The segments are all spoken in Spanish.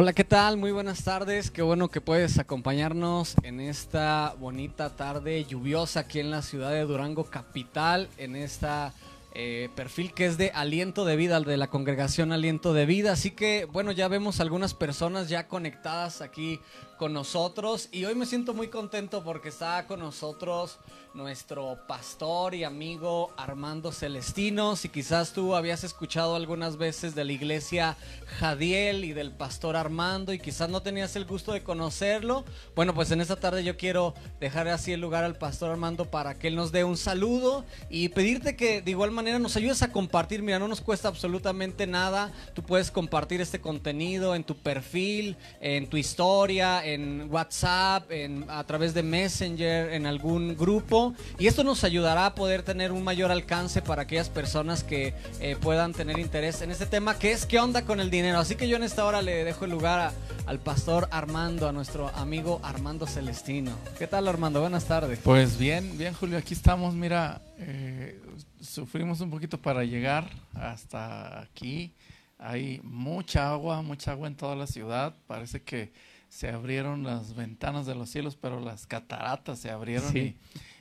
Hola, ¿qué tal? Muy buenas tardes. Qué bueno que puedes acompañarnos en esta bonita tarde lluviosa aquí en la ciudad de Durango, capital, en esta eh, perfil que es de Aliento de Vida, de la congregación Aliento de Vida. Así que, bueno, ya vemos algunas personas ya conectadas aquí con nosotros y hoy me siento muy contento porque está con nosotros nuestro pastor y amigo Armando Celestino. Si quizás tú habías escuchado algunas veces de la iglesia Jadiel y del pastor Armando y quizás no tenías el gusto de conocerlo, bueno, pues en esta tarde yo quiero dejar así el lugar al pastor Armando para que él nos dé un saludo y pedirte que de igual manera nos ayudes a compartir. Mira, no nos cuesta absolutamente nada. Tú puedes compartir este contenido en tu perfil, en tu historia, en WhatsApp, en, a través de Messenger, en algún grupo y esto nos ayudará a poder tener un mayor alcance para aquellas personas que eh, puedan tener interés en este tema que es qué onda con el dinero. Así que yo en esta hora le dejo el lugar al pastor Armando, a nuestro amigo Armando Celestino. ¿Qué tal Armando? Buenas tardes. Pues bien, bien Julio, aquí estamos. Mira, eh, sufrimos un poquito para llegar hasta aquí. Hay mucha agua, mucha agua en toda la ciudad. Parece que se abrieron las ventanas de los cielos, pero las cataratas se abrieron y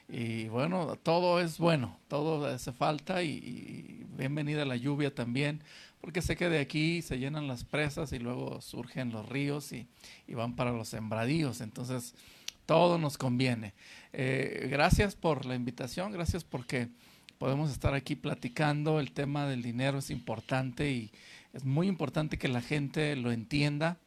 y bueno, todo es bueno, todo hace falta y, bienvenida la lluvia también, porque sé que de aquí se llenan las presas y luego surgen los ríos y, van para los sembradíos, entonces todo nos conviene. Eh, gracias por la invitación, gracias porque podemos estar aquí platicando, el tema del dinero es importante y es muy importante que la gente lo entienda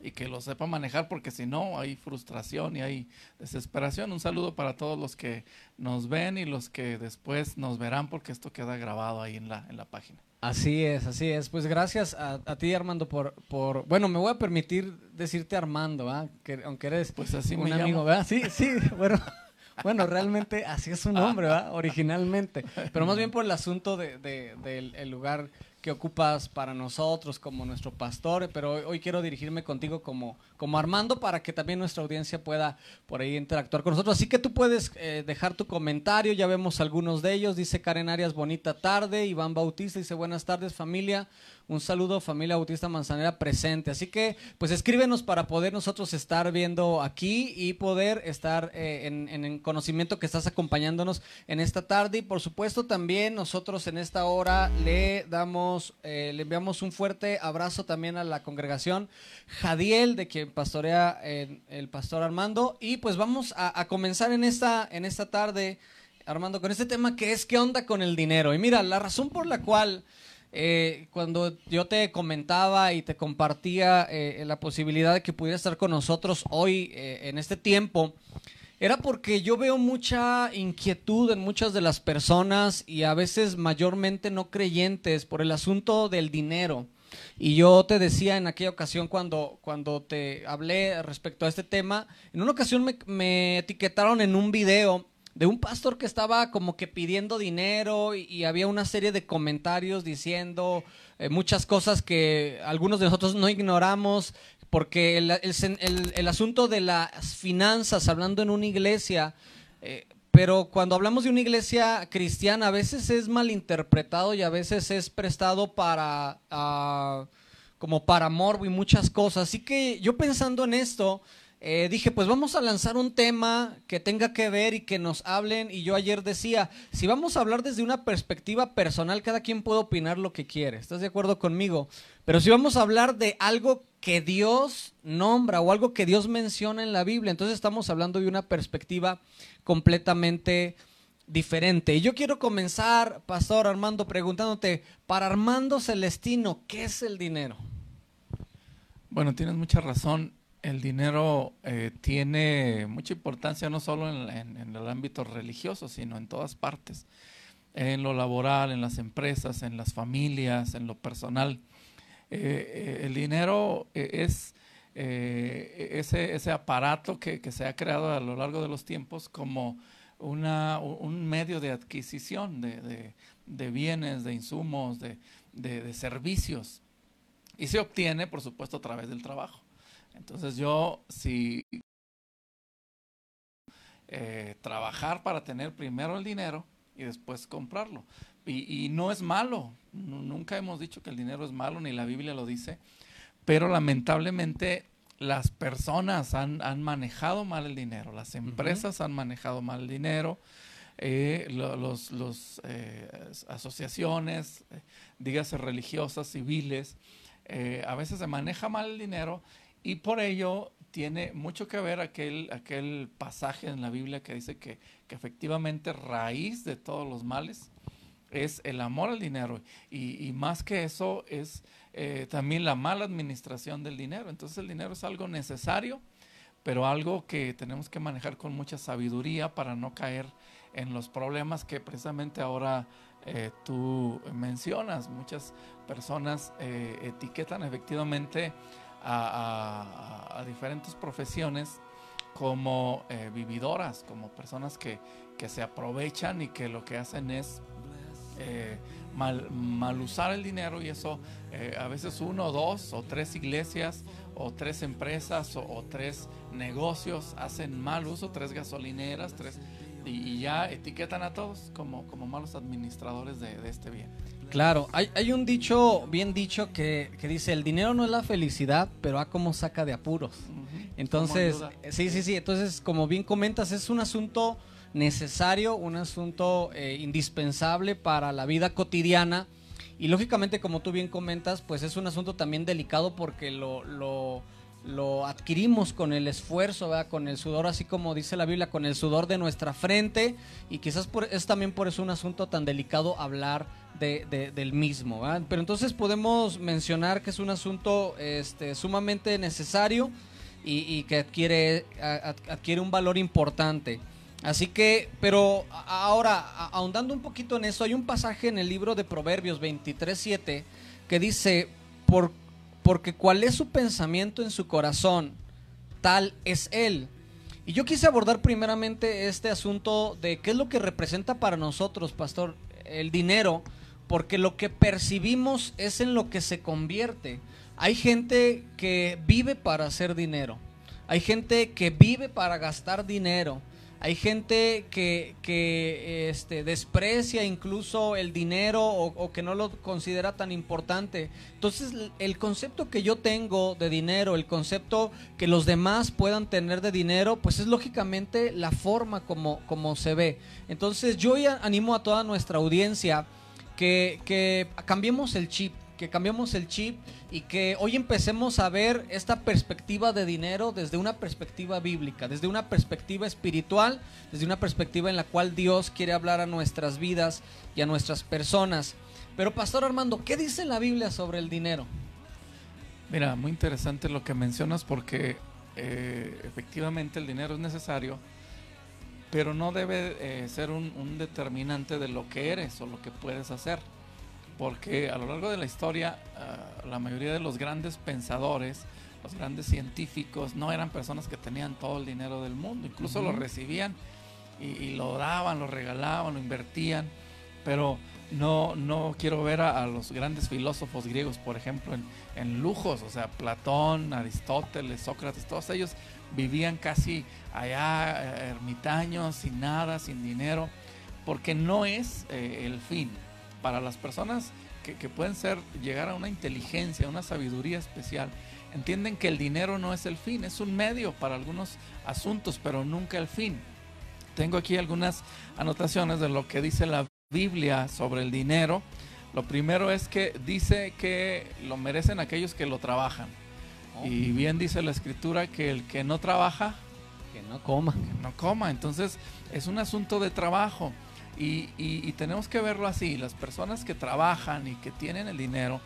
y que lo sepa manejar porque si no hay frustración y hay desesperación. Un saludo para todos los que nos ven y los que después nos verán porque esto queda grabado ahí en la, en la página. Así es, así es. Pues gracias a, ti Armando por, por, bueno, me voy a permitir decirte Armando, Que, aunque eres pues así un amigo, ¿verdad? Sí, sí, bueno. Bueno, realmente así es su nombre, ¿verdad? Originalmente. Pero más bien por el asunto de, del lugar que ocupas para nosotros como nuestro pastor, pero hoy, quiero dirigirme contigo como, como Armando para que también nuestra audiencia pueda por ahí interactuar con nosotros. Así que tú puedes eh, dejar tu comentario, ya vemos algunos de ellos. Dice Karen Arias, bonita tarde. Iván Bautista dice, buenas tardes familia. Un saludo familia Bautista Manzanera presente. Así que pues escríbenos para poder nosotros estar viendo aquí y poder estar eh, en, en conocimiento que estás acompañándonos en esta tarde. Y por supuesto también nosotros en esta hora le damos eh, le enviamos un fuerte abrazo también a la congregación Jadiel, de quien pastorea el pastor Armando. Y pues vamos a, comenzar en esta, en esta tarde, Armando, con este tema que es qué onda con el dinero. Y mira, la razón por la cual eh, cuando yo te comentaba y te compartía eh, la posibilidad de que pudiera estar con nosotros hoy en este tiempo, era porque yo veo mucha inquietud en muchas de las personas y a veces mayormente no creyentes por el asunto del dinero. Y yo te decía en aquella ocasión cuando, cuando te hablé respecto a este tema, en una ocasión me, etiquetaron en un video de un pastor que estaba como que pidiendo dinero y, había una serie de comentarios diciendo eh, muchas cosas que algunos de nosotros no ignoramos, porque el, asunto de las finanzas, hablando en una iglesia, eh, pero cuando hablamos de una iglesia cristiana, a veces es malinterpretado y a veces es prestado para, uh, como para morbo y muchas cosas. Así que yo pensando en esto, eh, dije, pues vamos a lanzar un tema que tenga que ver y que nos hablen. Y yo ayer decía, si vamos a hablar desde una perspectiva personal, cada quien puede opinar lo que quiere. ¿Estás de acuerdo conmigo? Pero si vamos a hablar de algo que Dios nombra o algo que Dios menciona en la Biblia, entonces estamos hablando de una perspectiva completamente diferente. Y yo quiero comenzar, Pastor Armando, preguntándote, para Armando Celestino, ¿qué es el dinero? Bueno, tienes mucha razón el dinero eh, tiene mucha importancia no solo en, el ámbito religioso, sino en todas partes, en lo laboral, en las empresas, en las familias, en lo personal. Eh, eh, el dinero es ese, aparato que, se ha creado a lo largo de los tiempos como una, un medio de adquisición de, bienes, de insumos, de servicios. Y se obtiene, por supuesto, a través del trabajo. Entonces yo, si eh, trabajar para tener primero el dinero y después comprarlo. Y, no es malo, nunca hemos dicho que el dinero es malo, ni la Biblia lo dice, pero lamentablemente las personas han, manejado mal el dinero, las empresas han manejado mal el dinero, eh, los, los eh, asociaciones, eh, dígase religiosas, civiles, a veces se maneja mal el dinero y por ello tiene mucho que ver aquel, aquel pasaje en la Biblia que dice que, que efectivamente raíz de todos los males es el amor al dinero y, y más que eso es eh, también la mala administración del dinero. Entonces el dinero es algo necesario, pero algo que tenemos que manejar con mucha sabiduría para no caer en los problemas que precisamente ahora eh, tú mencionas. Muchas personas eh, etiquetan efectivamente a, diferentes profesiones como vividoras, como personas que, que, se aprovechan y que lo que hacen es mal, mal usar el dinero y eso eh, a veces uno, dos o tres iglesias o tres empresas o, tres negocios hacen mal uso, tres gasolineras, tres y, ya etiquetan a todos como, como malos administradores de, este bien. Claro, hay, hay, un dicho bien dicho que, que, dice, el dinero no es la felicidad, pero a cómo saca de apuros. Entonces, sí, sí, sí, entonces como bien comentas, es un asunto necesario, un asunto eh, indispensable para la vida cotidiana. Y lógicamente, como tú bien comentas, pues es un asunto también delicado porque lo, lo, lo adquirimos con el esfuerzo, con el sudor, así como dice la Biblia, con el sudor de nuestra frente. Y quizás por, es también por eso un asunto tan delicado hablar de, del mismo. Pero entonces podemos mencionar que es un asunto este, sumamente necesario y, que adquiere, adquiere un valor importante. Así que, pero ahora, ahondando un poquito en eso, hay un pasaje en el libro de Proverbios 23.7 que dice, Por, porque cuál es su pensamiento en su corazón, tal es él. Y yo quise abordar primeramente este asunto de qué es lo que representa para nosotros, pastor, el dinero, porque lo que percibimos es en lo que se convierte. Hay gente que vive para hacer dinero. Hay gente que vive para gastar dinero. Hay gente que, que este, desprecia incluso el dinero o, que no lo considera tan importante. Entonces, el concepto que yo tengo de dinero, el concepto que los demás puedan tener de dinero, pues es lógicamente la forma como, como se ve. Entonces, yo ya animo a toda nuestra audiencia que, que cambiemos el chip que cambiemos el chip y que hoy empecemos a ver esta perspectiva de dinero desde una perspectiva bíblica, desde una perspectiva espiritual, desde una perspectiva en la cual Dios quiere hablar a nuestras vidas y a nuestras personas. Pero Pastor Armando, ¿qué dice la Biblia sobre el dinero? Mira, muy interesante lo que mencionas porque eh, efectivamente el dinero es necesario, pero no debe eh, ser un determinante de lo que eres o lo que puedes hacer porque a lo largo de la historia ah, la mayoría de los grandes pensadores, los grandes científicos, no eran personas que tenían todo el dinero del mundo, incluso lo recibían y, lo daban, lo regalaban, lo invertían, pero no, no quiero ver a, los grandes filósofos griegos, por ejemplo, en, en, lujos, o sea, Platón, Aristóteles, Sócrates, todos ellos vivían casi allá eh, ermitaños, sin nada, sin dinero, porque no es eh, el fin para las personas que, pueden ser, llegar a una inteligencia, una sabiduría especial, entienden que el dinero no es el fin, es un medio para algunos asuntos, pero nunca el fin. Tengo aquí algunas anotaciones de lo que dice la Biblia sobre el dinero. Lo primero es que dice que lo merecen aquellos que lo trabajan. Oh. Y bien dice la escritura que el que no trabaja, que no coma. Que no coma. Entonces es un asunto de trabajo. Y, tenemos que verlo así, las personas que trabajan y que tienen el dinero,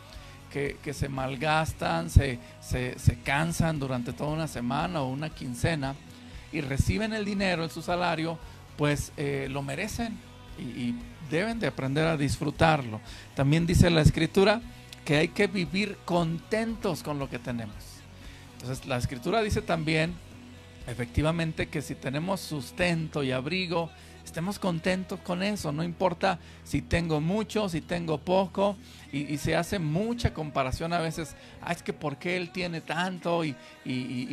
que, se malgastan, se, se, cansan durante toda una semana o una quincena y reciben el dinero en su salario, pues eh, lo merecen y, deben de aprender a disfrutarlo. También dice la escritura que hay que vivir contentos con lo que tenemos. Entonces la escritura dice también, efectivamente, que si tenemos sustento y abrigo, estemos contentos con eso, no importa si tengo mucho, si tengo poco, y, se hace mucha comparación a veces, ah, es que por qué él tiene tanto, y,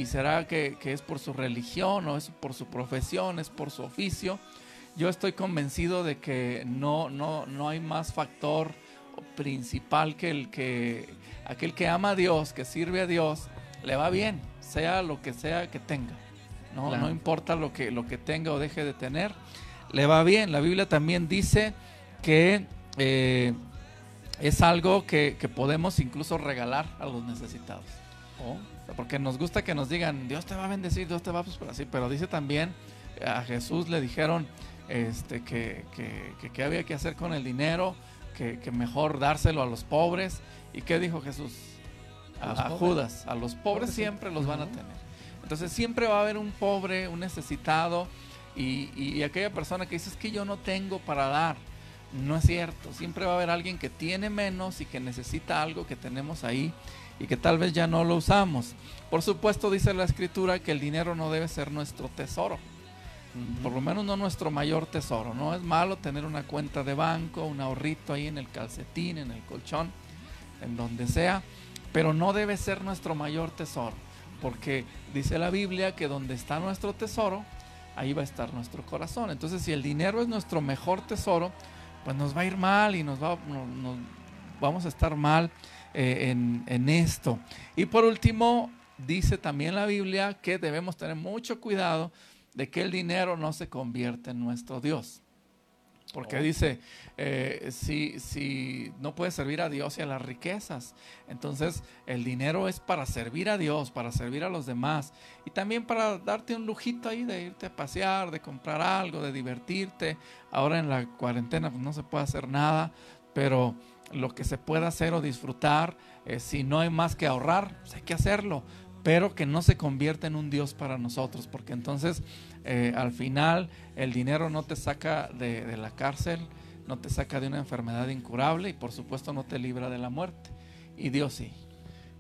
será que, es por su religión, o es por su profesión, es por su oficio. Yo estoy convencido de que no, no, no hay más factor principal que el que aquel que ama a Dios, que sirve a Dios, le va bien, sea lo que sea que tenga. No, no importa lo que, lo que tenga o deje de tener, le va bien. La Biblia también dice que eh, es algo que, podemos incluso regalar a los necesitados. Oh. Porque nos gusta que nos digan, Dios te va a bendecir, Dios te va a pues, así, pero dice también, a Jesús le dijeron este, que, que, había que hacer con el dinero, que, mejor dárselo a los pobres. ¿Y qué dijo Jesús? A, Judas, a los pobres siempre los van a tener. Entonces siempre va a haber un pobre, un necesitado y, y, aquella persona que dice es que yo no tengo para dar. No es cierto, siempre va a haber alguien que tiene menos y que necesita algo que tenemos ahí y que tal vez ya no lo usamos. Por supuesto dice la escritura que el dinero no debe ser nuestro tesoro, por lo menos no nuestro mayor tesoro. No es malo tener una cuenta de banco, un ahorrito ahí en el calcetín, en el colchón, en donde sea, pero no debe ser nuestro mayor tesoro, porque dice la Biblia que donde está nuestro tesoro, ahí va a estar nuestro corazón. Entonces si el dinero es nuestro mejor tesoro, pues nos va a ir mal y nos, va, vamos a estar mal eh, en, en esto. Y por último, dice también la Biblia que debemos tener mucho cuidado de que el dinero no se convierta en nuestro Dios. Porque oh. dice, eh, si, si no puedes servir a Dios y a las riquezas, entonces el dinero es para servir a Dios, para servir a los demás y también para darte un lujito ahí de irte a pasear, de comprar algo, de divertirte. Ahora en la cuarentena pues, no se puede hacer nada, pero lo que se pueda hacer o disfrutar, eh, si no hay más que ahorrar, pues hay que hacerlo pero que no se convierta en un Dios para nosotros, porque entonces eh, al final el dinero no te saca de, la cárcel, no te saca de una enfermedad incurable y por supuesto no te libra de la muerte. Y Dios sí.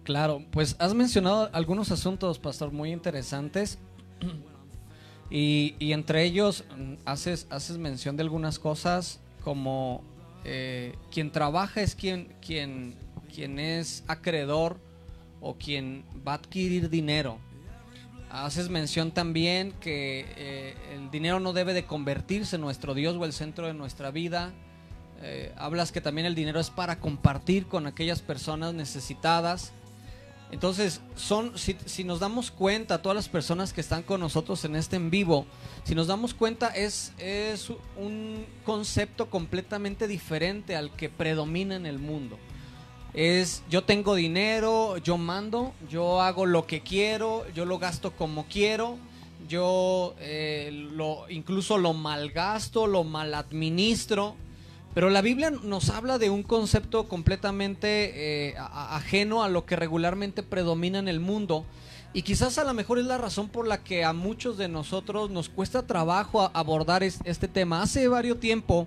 Claro, pues has mencionado algunos asuntos, pastor, muy interesantes. Y, entre ellos mm, haces, haces mención de algunas cosas como eh, quien trabaja es quien, quien, quien es acreedor o quien va a adquirir dinero. Haces mención también que eh, el dinero no debe de convertirse en nuestro Dios o el centro de nuestra vida. Eh, hablas que también el dinero es para compartir con aquellas personas necesitadas. Entonces, son, si, si, nos damos cuenta, todas las personas que están con nosotros en este en vivo, si nos damos cuenta, es, es un concepto completamente diferente al que predomina en el mundo es yo tengo dinero, yo mando, yo hago lo que quiero, yo lo gasto como quiero, yo eh, lo incluso lo malgasto, lo maladministro. Pero la Biblia nos habla de un concepto completamente eh, ajeno a lo que regularmente predomina en el mundo. Y quizás a lo mejor es la razón por la que a muchos de nosotros nos cuesta trabajo abordar este tema. Hace varios tiempo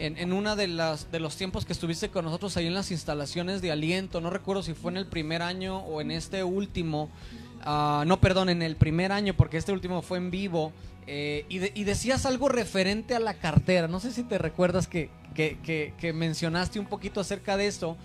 en, en una de las de los tiempos que estuviste con nosotros ahí en las instalaciones de aliento, no recuerdo si fue en el primer año o en este último, ah, no, perdón, en el primer año, porque este último fue en vivo, eh, y, y, decías algo referente a la cartera, no sé si te recuerdas que, que, que, que mencionaste un poquito acerca de esto,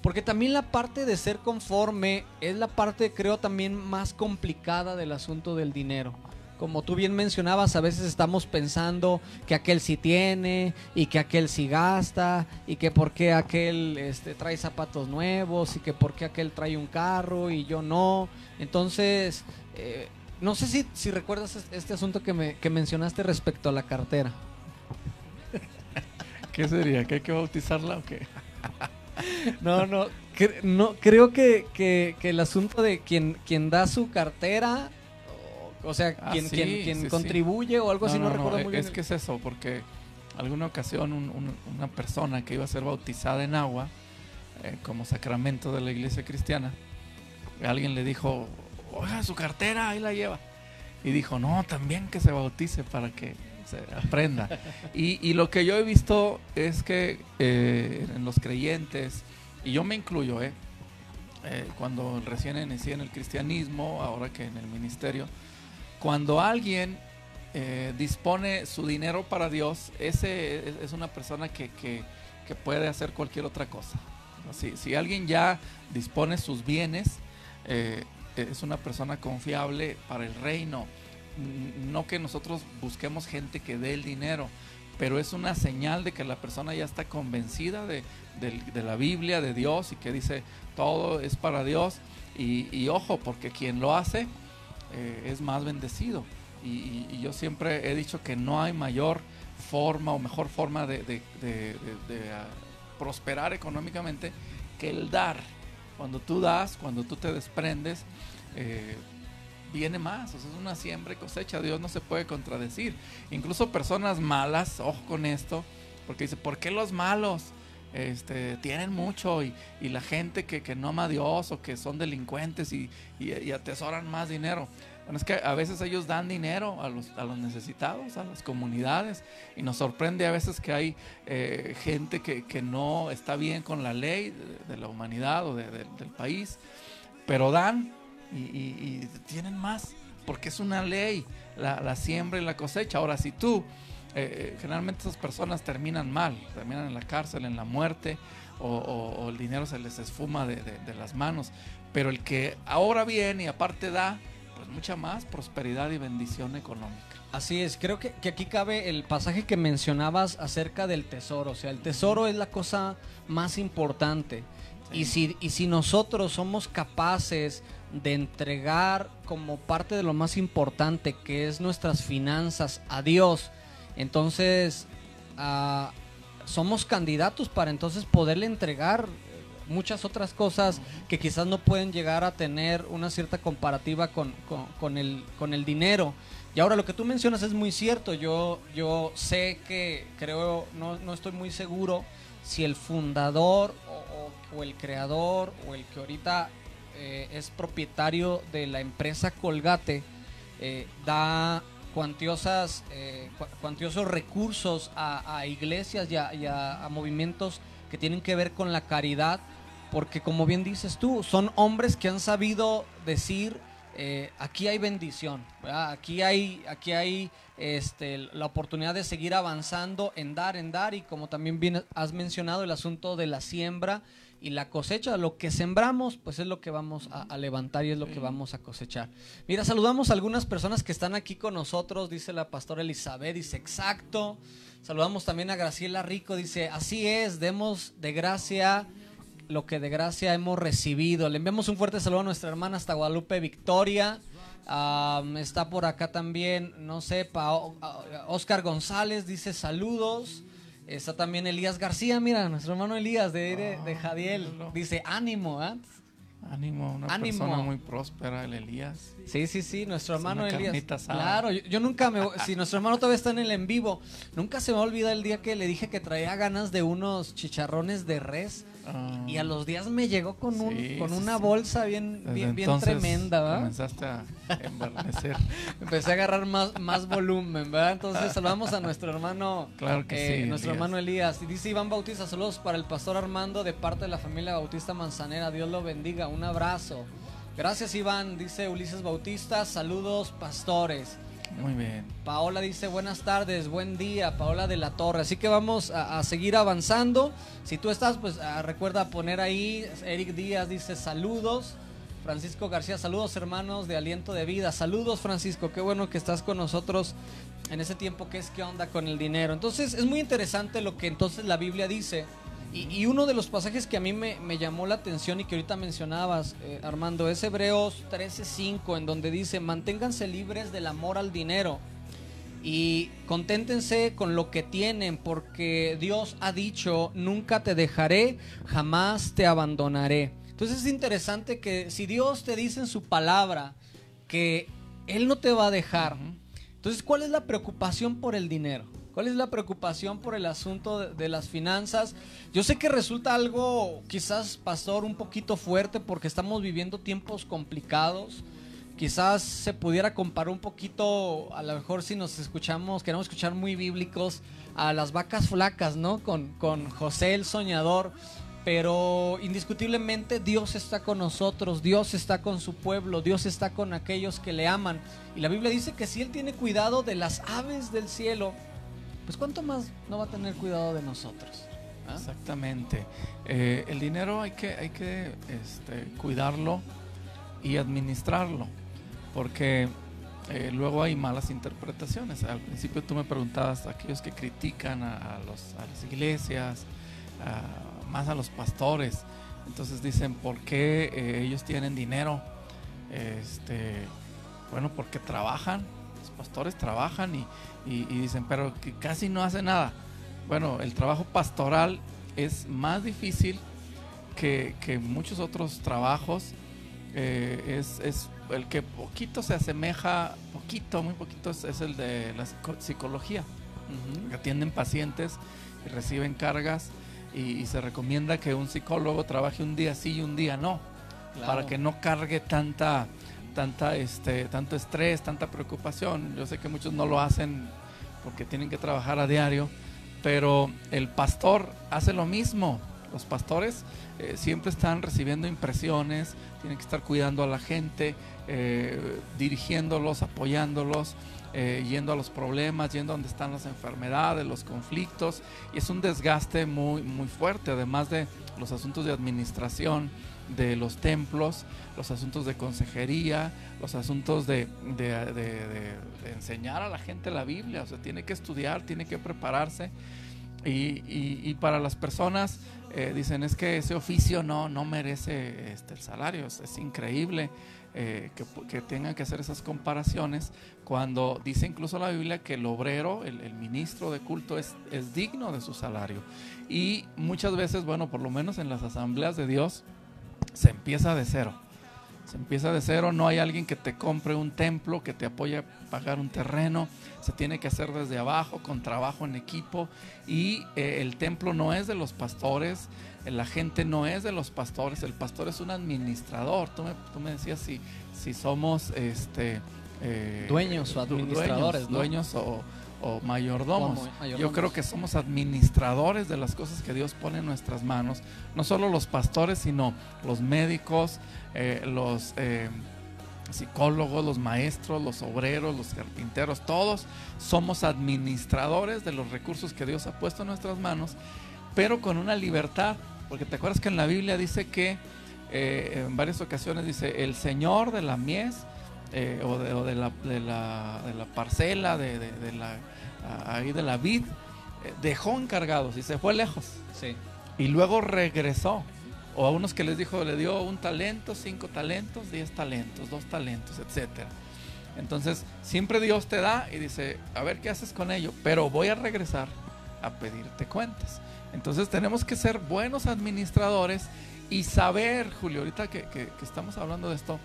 porque también la parte de ser conforme es la parte, creo, también más complicada del asunto del dinero como tú bien mencionabas, a veces estamos pensando que aquel sí tiene y que aquel sí gasta y que por qué aquel este, trae zapatos nuevos y que por qué aquel trae un carro y yo no. Entonces, eh, no sé si, si recuerdas este asunto que, me, que mencionaste respecto a la cartera. ¿Qué sería? ¿Que hay que bautizarla o qué? no, no, no creo que, que, que, el asunto de quien, quien da su cartera o sea, ah, quien, quien, contribuye o algo así, no, recuerdo muy bien. Es que es eso, porque alguna ocasión una persona que iba a ser bautizada en agua, eh, como sacramento de la iglesia cristiana, alguien le dijo, oiga, su cartera, ahí la lleva. Y dijo, no, también que se bautice para que se aprenda. y, lo que yo he visto es que eh, en los creyentes, y yo me incluyo, eh, eh, cuando recién inicié en el cristianismo, ahora que en el ministerio, cuando alguien eh, dispone su dinero para Dios, ese es una persona que, puede hacer cualquier otra cosa. Si, alguien ya dispone sus bienes, eh, es una persona confiable para el reino. No que nosotros busquemos gente que dé el dinero, pero es una señal de que la persona ya está convencida de, la Biblia, de Dios y que dice todo es para Dios. Y, ojo, porque quien lo hace eh, es más bendecido. Y, yo siempre he dicho que no hay mayor forma o mejor forma de, ah, prosperar económicamente que el dar. Cuando tú das, cuando tú te desprendes, eh, viene más. Es una siembra y cosecha. Dios no se puede contradecir. Incluso personas malas, ojo con esto, porque dice, ¿por qué los malos? Este, tienen mucho y, la gente que, no ama a Dios o que son delincuentes y, atesoran más dinero. Bueno, es que a veces ellos dan dinero a los, a los necesitados, a las comunidades y nos sorprende a veces que hay eh, gente que, no está bien con la ley de, la humanidad o del país, pero dan y, tienen más, porque es una ley, la, siembra y la cosecha. Ahora, si tú, eh, eh, generalmente esas personas terminan mal, terminan en la cárcel, en la muerte, o, el dinero se les esfuma de, las manos, pero el que ahora viene y aparte da, pues mucha más prosperidad y bendición económica. Así es, creo que, que, aquí cabe el pasaje que mencionabas acerca del tesoro. O sea, el tesoro es la cosa más importante. Y, si, y si nosotros somos capaces de entregar como parte de lo más importante que es nuestras finanzas a Dios, entonces ah, somos candidatos para entonces poderle entregar muchas otras cosas que quizás no pueden llegar a tener una cierta comparativa con, con, el, con el dinero. Y ahora lo que tú mencionas es muy cierto, yo, yo sé que creo, no, no estoy muy seguro si el fundador o, o el creador o el que ahorita eh, es propietario de la empresa Colgate, eh, da cuantiosas, eh, cuantiosos recursos a, iglesias y, a, movimientos que tienen que ver con la caridad, porque como bien dices tú, son hombres que han sabido decir, aquí hay bendición, aquí hay, aquí hay este, la oportunidad de seguir avanzando en dar, en dar, y como también bien has mencionado el asunto de la siembra, y la cosecha, lo que sembramos, pues es lo que vamos a, levantar y es lo que vamos a cosechar. Mira, saludamos a algunas personas que están aquí con nosotros, dice la pastora Elizabeth, dice exacto. Saludamos también a Graciela Rico, dice, así es, demos de gracia lo que de gracia hemos recibido. Le enviamos un fuerte saludo a nuestra hermana hasta Guadalupe Victoria. está por acá también, no sé, Oscar González dice saludos. Está también Elías García, mira, nuestro hermano Elías de, de, Jadiel. Dice, ánimo, ¿ah? Ánimo, una persona muy próspera, el Elías. Sí, sí, sí, nuestro hermano Elías. Claro, yo, nunca me. si nuestro hermano todavía está en el en vivo, nunca se me olvida el día que le dije que traía ganas de unos chicharrones de res Ah. Y a los días me llegó con un con una bolsa bien bien, bien tremenda, ¿verdad? Comenzaste a envernecer. Empecé a agarrar más, más volumen, ¿verdad? Entonces saludamos a nuestro hermano, claro que eh, nuestro hermano Elías. Y dice Iván Bautista, saludos para el pastor Armando de parte de la familia Bautista Manzanera. Dios lo bendiga. Un abrazo. Gracias Iván, dice Ulises Bautista. Saludos, pastores. Muy bien. Paola dice buenas tardes, buen día, Paola de la Torre. Así que vamos a, seguir avanzando. Si tú estás, pues ah, recuerda poner ahí. Eric Díaz dice saludos. Francisco García, saludos hermanos de Aliento de Vida. Saludos Francisco, qué bueno que estás con nosotros en ese tiempo que es qué onda con el dinero. Entonces es muy interesante lo que entonces la Biblia dice y, uno de los pasajes que a mí me, llamó la atención y que ahorita mencionabas, eh, Armando, es Hebreos 13:5, en donde dice, manténganse libres del amor al dinero y conténtense con lo que tienen, porque Dios ha dicho, nunca te dejaré, jamás te abandonaré. Entonces es interesante que si Dios te dice en su palabra que Él no te va a dejar, entonces ¿cuál es la preocupación por el dinero? ¿Cuál es la preocupación por el asunto de, las finanzas? Yo sé que resulta algo quizás, pastor, un poquito fuerte porque estamos viviendo tiempos complicados. Quizás se pudiera comparar un poquito, a lo mejor si nos escuchamos, queremos escuchar muy bíblicos, a las vacas flacas, ¿no? Con, con José el soñador. Pero indiscutiblemente Dios está con nosotros, Dios está con su pueblo, Dios está con aquellos que le aman. Y la Biblia dice que si Él tiene cuidado de las aves del cielo, pues cuánto más no va a tener cuidado de nosotros. ¿Ah? Exactamente. Eh, el dinero hay que, hay que este, cuidarlo y administrarlo, porque eh, luego hay malas interpretaciones. Al principio tú me preguntabas, aquellos que critican a, los, a las iglesias, más a los pastores, entonces dicen, ¿por qué eh, ellos tienen dinero? Este, bueno, porque trabajan, los pastores trabajan y, dicen, pero que casi no hace nada. Bueno, el trabajo pastoral es más difícil que, muchos otros trabajos. Eh, es, es, el que poquito se asemeja, poquito, muy poquito, es, el de la psicología. atienden pacientes y reciben cargas y, se recomienda que un psicólogo trabaje un día sí y un día no, para que no cargue tanta, tanta, este, tanto estrés, tanta preocupación. Yo sé que muchos no lo hacen porque tienen que trabajar a diario, pero el pastor hace lo mismo. Los pastores eh, siempre están recibiendo impresiones, tienen que estar cuidando a la gente, eh, dirigiéndolos, apoyándolos, eh, yendo a los problemas, yendo a donde están las enfermedades, los conflictos, y es un desgaste muy, muy fuerte, además de los asuntos de administración de los templos, los asuntos de consejería, los asuntos de, enseñar a la gente la Biblia, o sea, tiene que estudiar, tiene que prepararse, y, para las personas eh, dicen es que ese oficio no, no merece este, el salario, es increíble eh, que, tengan que hacer esas comparaciones cuando dice incluso la Biblia que el obrero, el, ministro de culto es, es digno de su salario. Y muchas veces, bueno, por lo menos en las asambleas de Dios, se empieza de cero. Se empieza de cero, no hay alguien que te compre un templo, que te apoye a pagar un terreno, se tiene que hacer desde abajo, con trabajo en equipo, y eh, el templo no es de los pastores, la gente no es de los pastores, el pastor es un administrador. Tú me, tú me decías si, si somos este, eh, dueños o administradores. Dueños, o, mayordomos. Yo creo que somos administradores de las cosas que Dios pone en nuestras manos. No solo los pastores, sino los médicos, eh, los eh, psicólogos, los maestros, los obreros, los carpinteros, todos somos administradores de los recursos que Dios ha puesto en nuestras manos, pero con una libertad porque te acuerdas que en la Biblia dice que eh, en varias ocasiones dice el Señor de la mies eh, o, de, la, de, la, parcela, de, la, ahí de la vid, eh, dejó encargados y se fue lejos. Sí. Y luego regresó. O a unos que les dijo, le dio un talento, cinco talentos, diez talentos, dos talentos, etcétera. Entonces, siempre Dios te da y dice, a ver qué haces con ello, pero voy a regresar a pedirte cuentas. Entonces tenemos que ser buenos administradores y saber, Julio, ahorita que, estamos hablando de esto,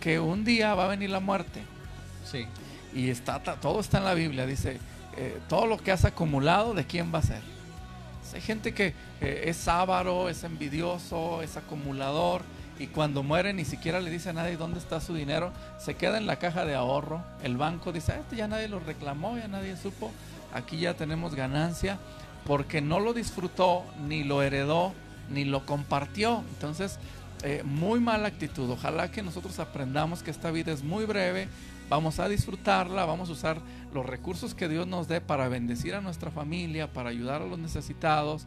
que un día va a venir la muerte. Sí. Y está, todo está en la Biblia, dice, eh, todo lo que has acumulado, ¿de quién va a ser? Hay gente que eh, es avaro, es envidioso, es acumulador y cuando muere ni siquiera le dice a nadie dónde está su dinero, se queda en la caja de ahorro, el banco dice, este ya nadie lo reclamó, ya nadie supo, aquí ya tenemos ganancia porque no lo disfrutó, ni lo heredó, ni lo compartió. Entonces, eh, muy mala actitud. Ojalá que nosotros aprendamos que esta vida es muy breve, vamos a disfrutarla, vamos a usar los recursos que Dios nos dé para bendecir a nuestra familia, para ayudar a los necesitados,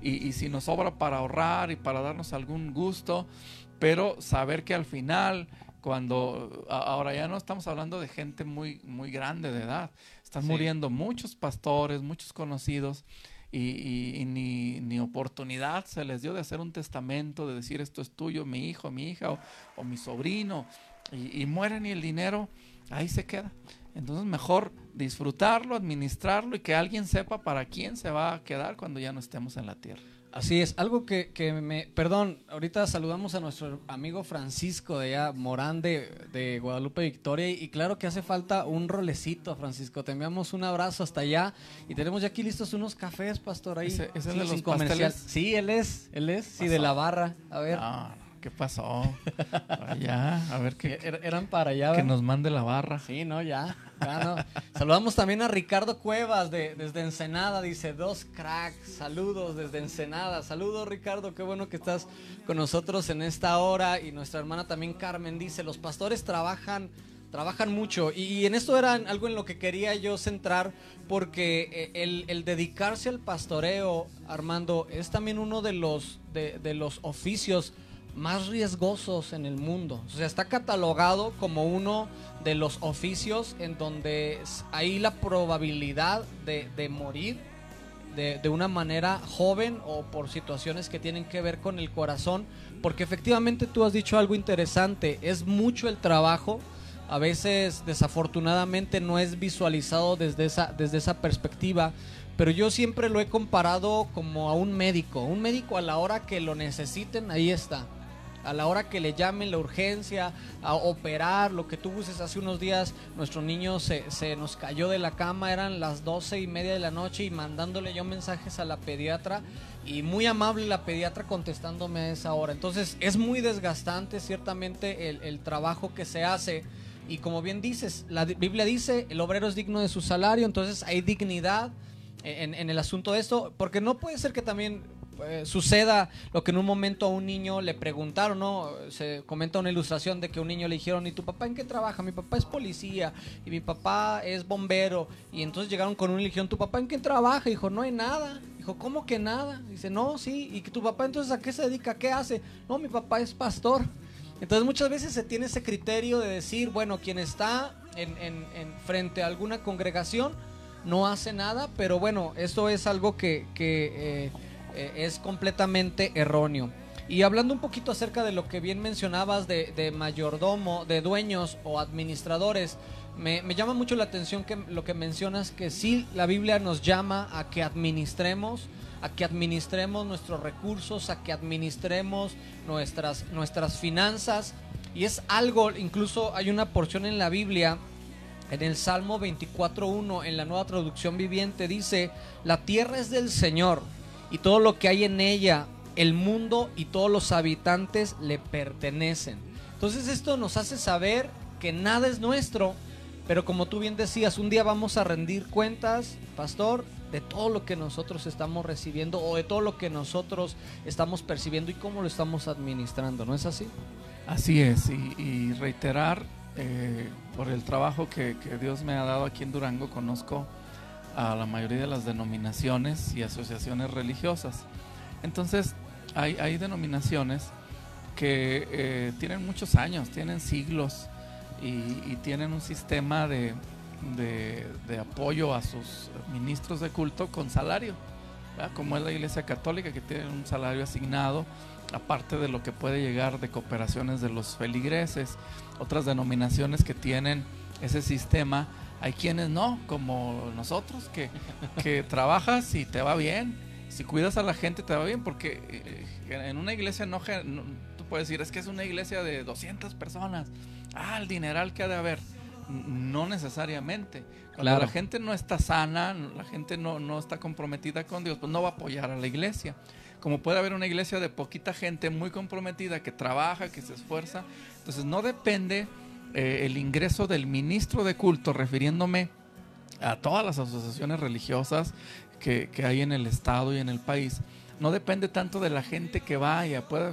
y, y si nos sobra para ahorrar y para darnos algún gusto, pero saber que al final cuando ahora ya no estamos hablando de gente muy muy grande de edad, están muriendo muchos pastores, muchos conocidos y, ni, ni, oportunidad se les dio de hacer un testamento, de decir esto es tuyo, mi hijo, mi hija o, mi sobrino, y, y, mueren y el dinero ahí se queda. Entonces mejor disfrutarlo, administrarlo y que alguien sepa para quién se va a quedar cuando ya no estemos en la tierra. Así es, algo que, que, me... Perdón, ahorita saludamos a nuestro amigo Francisco de allá, Morán de, Guadalupe Victoria, y, claro que hace falta un rolecito, Francisco. Te enviamos un abrazo hasta allá y tenemos ya aquí listos unos cafés, pastor, ahí. ¿Ese, es de los comerciales? Sí, él es, él es, sí, de la barra. A ver. Ah, ¿Qué pasó? allá, a ver qué. Er, eran para allá. Que nos mande la barra. Sí, no, ya. Saludamos también a Ricardo Cuevas de, desde Ensenada. Dice, dos cracks. Saludos desde Ensenada. Saludos, Ricardo. Qué bueno que estás con nosotros en esta hora. Y nuestra hermana también Carmen dice, los pastores trabajan trabajan mucho. Y, en esto era algo en lo que quería yo centrar, porque eh, el, el, dedicarse al pastoreo, Armando, es también uno de los, de, de los oficios más riesgosos en el mundo. O sea, está catalogado como uno de los oficios en donde hay la probabilidad de, morir de, de, una manera joven o por situaciones que tienen que ver con el corazón. Porque efectivamente tú has dicho algo interesante, es mucho el trabajo. A veces desafortunadamente no es visualizado desde esa, desde esa perspectiva pero yo siempre lo he comparado como a un médico. Un médico a la hora que lo necesiten, ahí está a la hora que le llamen la urgencia, a operar, lo que tú uses hace unos días, nuestro niño se, se, nos cayó de la cama, eran las doce y media de la noche y mandándole yo mensajes a la pediatra y muy amable la pediatra contestándome a esa hora. Entonces es muy desgastante ciertamente el, trabajo que se hace. Y como bien dices, la Biblia dice, el obrero es digno de su salario, entonces hay dignidad en el asunto de esto, porque no puede ser que también eh, suceda lo que en un momento a un niño le preguntaron, ¿no? Se comenta una ilustración de que un niño le dijeron, ¿y tu papá en qué trabaja? Mi papá es policía y mi papá es bombero. Y entonces llegaron con un y ¿tu papá en qué trabaja? Dijo, no hay nada. Dijo, ¿cómo que nada? Dice, no, sí. ¿Y tu papá entonces a qué se dedica? ¿Qué hace? No, mi papá es pastor. Entonces muchas veces se tiene ese criterio de decir, bueno, quien está en, en, en frente a alguna congregación no hace nada, pero bueno, esto es algo que... que eh, eh, es completamente erróneo. Y hablando un poquito acerca de lo que bien mencionabas de, mayordomo, de dueños o administradores, me, llama mucho la atención que lo que mencionas, que sí la Biblia nos llama a que administremos, a que administremos nuestros recursos, a que administremos nuestras, nuestras finanzas. Y es algo, incluso hay una porción en la Biblia, en el Salmo 24.1, en la nueva traducción viviente, dice, la tierra es del Señor y todo lo que hay en ella, el mundo y todos los habitantes le pertenecen. Entonces esto nos hace saber que nada es nuestro, pero como tú bien decías, un día vamos a rendir cuentas, pastor, de todo lo que nosotros estamos recibiendo o de todo lo que nosotros estamos percibiendo y cómo lo estamos administrando, ¿no es así? Así es, y, reiterar eh, por el trabajo que, que Dios me ha dado aquí en Durango, conozco a la mayoría de las denominaciones y asociaciones religiosas. Entonces, hay, hay denominaciones que eh, tienen muchos años, tienen siglos y, tienen un sistema de, de, apoyo a sus ministros de culto con salario, como es la Iglesia Católica que tiene un salario asignado, aparte de lo que puede llegar de cooperaciones de los feligreses, otras denominaciones que tienen ese sistema hay quienes no, como nosotros, que, que trabajas y te va bien. Si cuidas a la gente te va bien, porque eh, en una iglesia no, tú puedes decir, es que es una iglesia de 200 personas. Ah, el dineral que ha de haber. No necesariamente. Cuando la gente no está sana, la gente no, no está comprometida con Dios, pues no va a apoyar a la iglesia. Como puede haber una iglesia de poquita gente muy comprometida que trabaja, que se esfuerza. Entonces no depende eh, el ingreso del ministro de culto, refiriéndome a todas las asociaciones religiosas que, hay en el Estado y en el país, no depende tanto de la gente que vaya. Puede,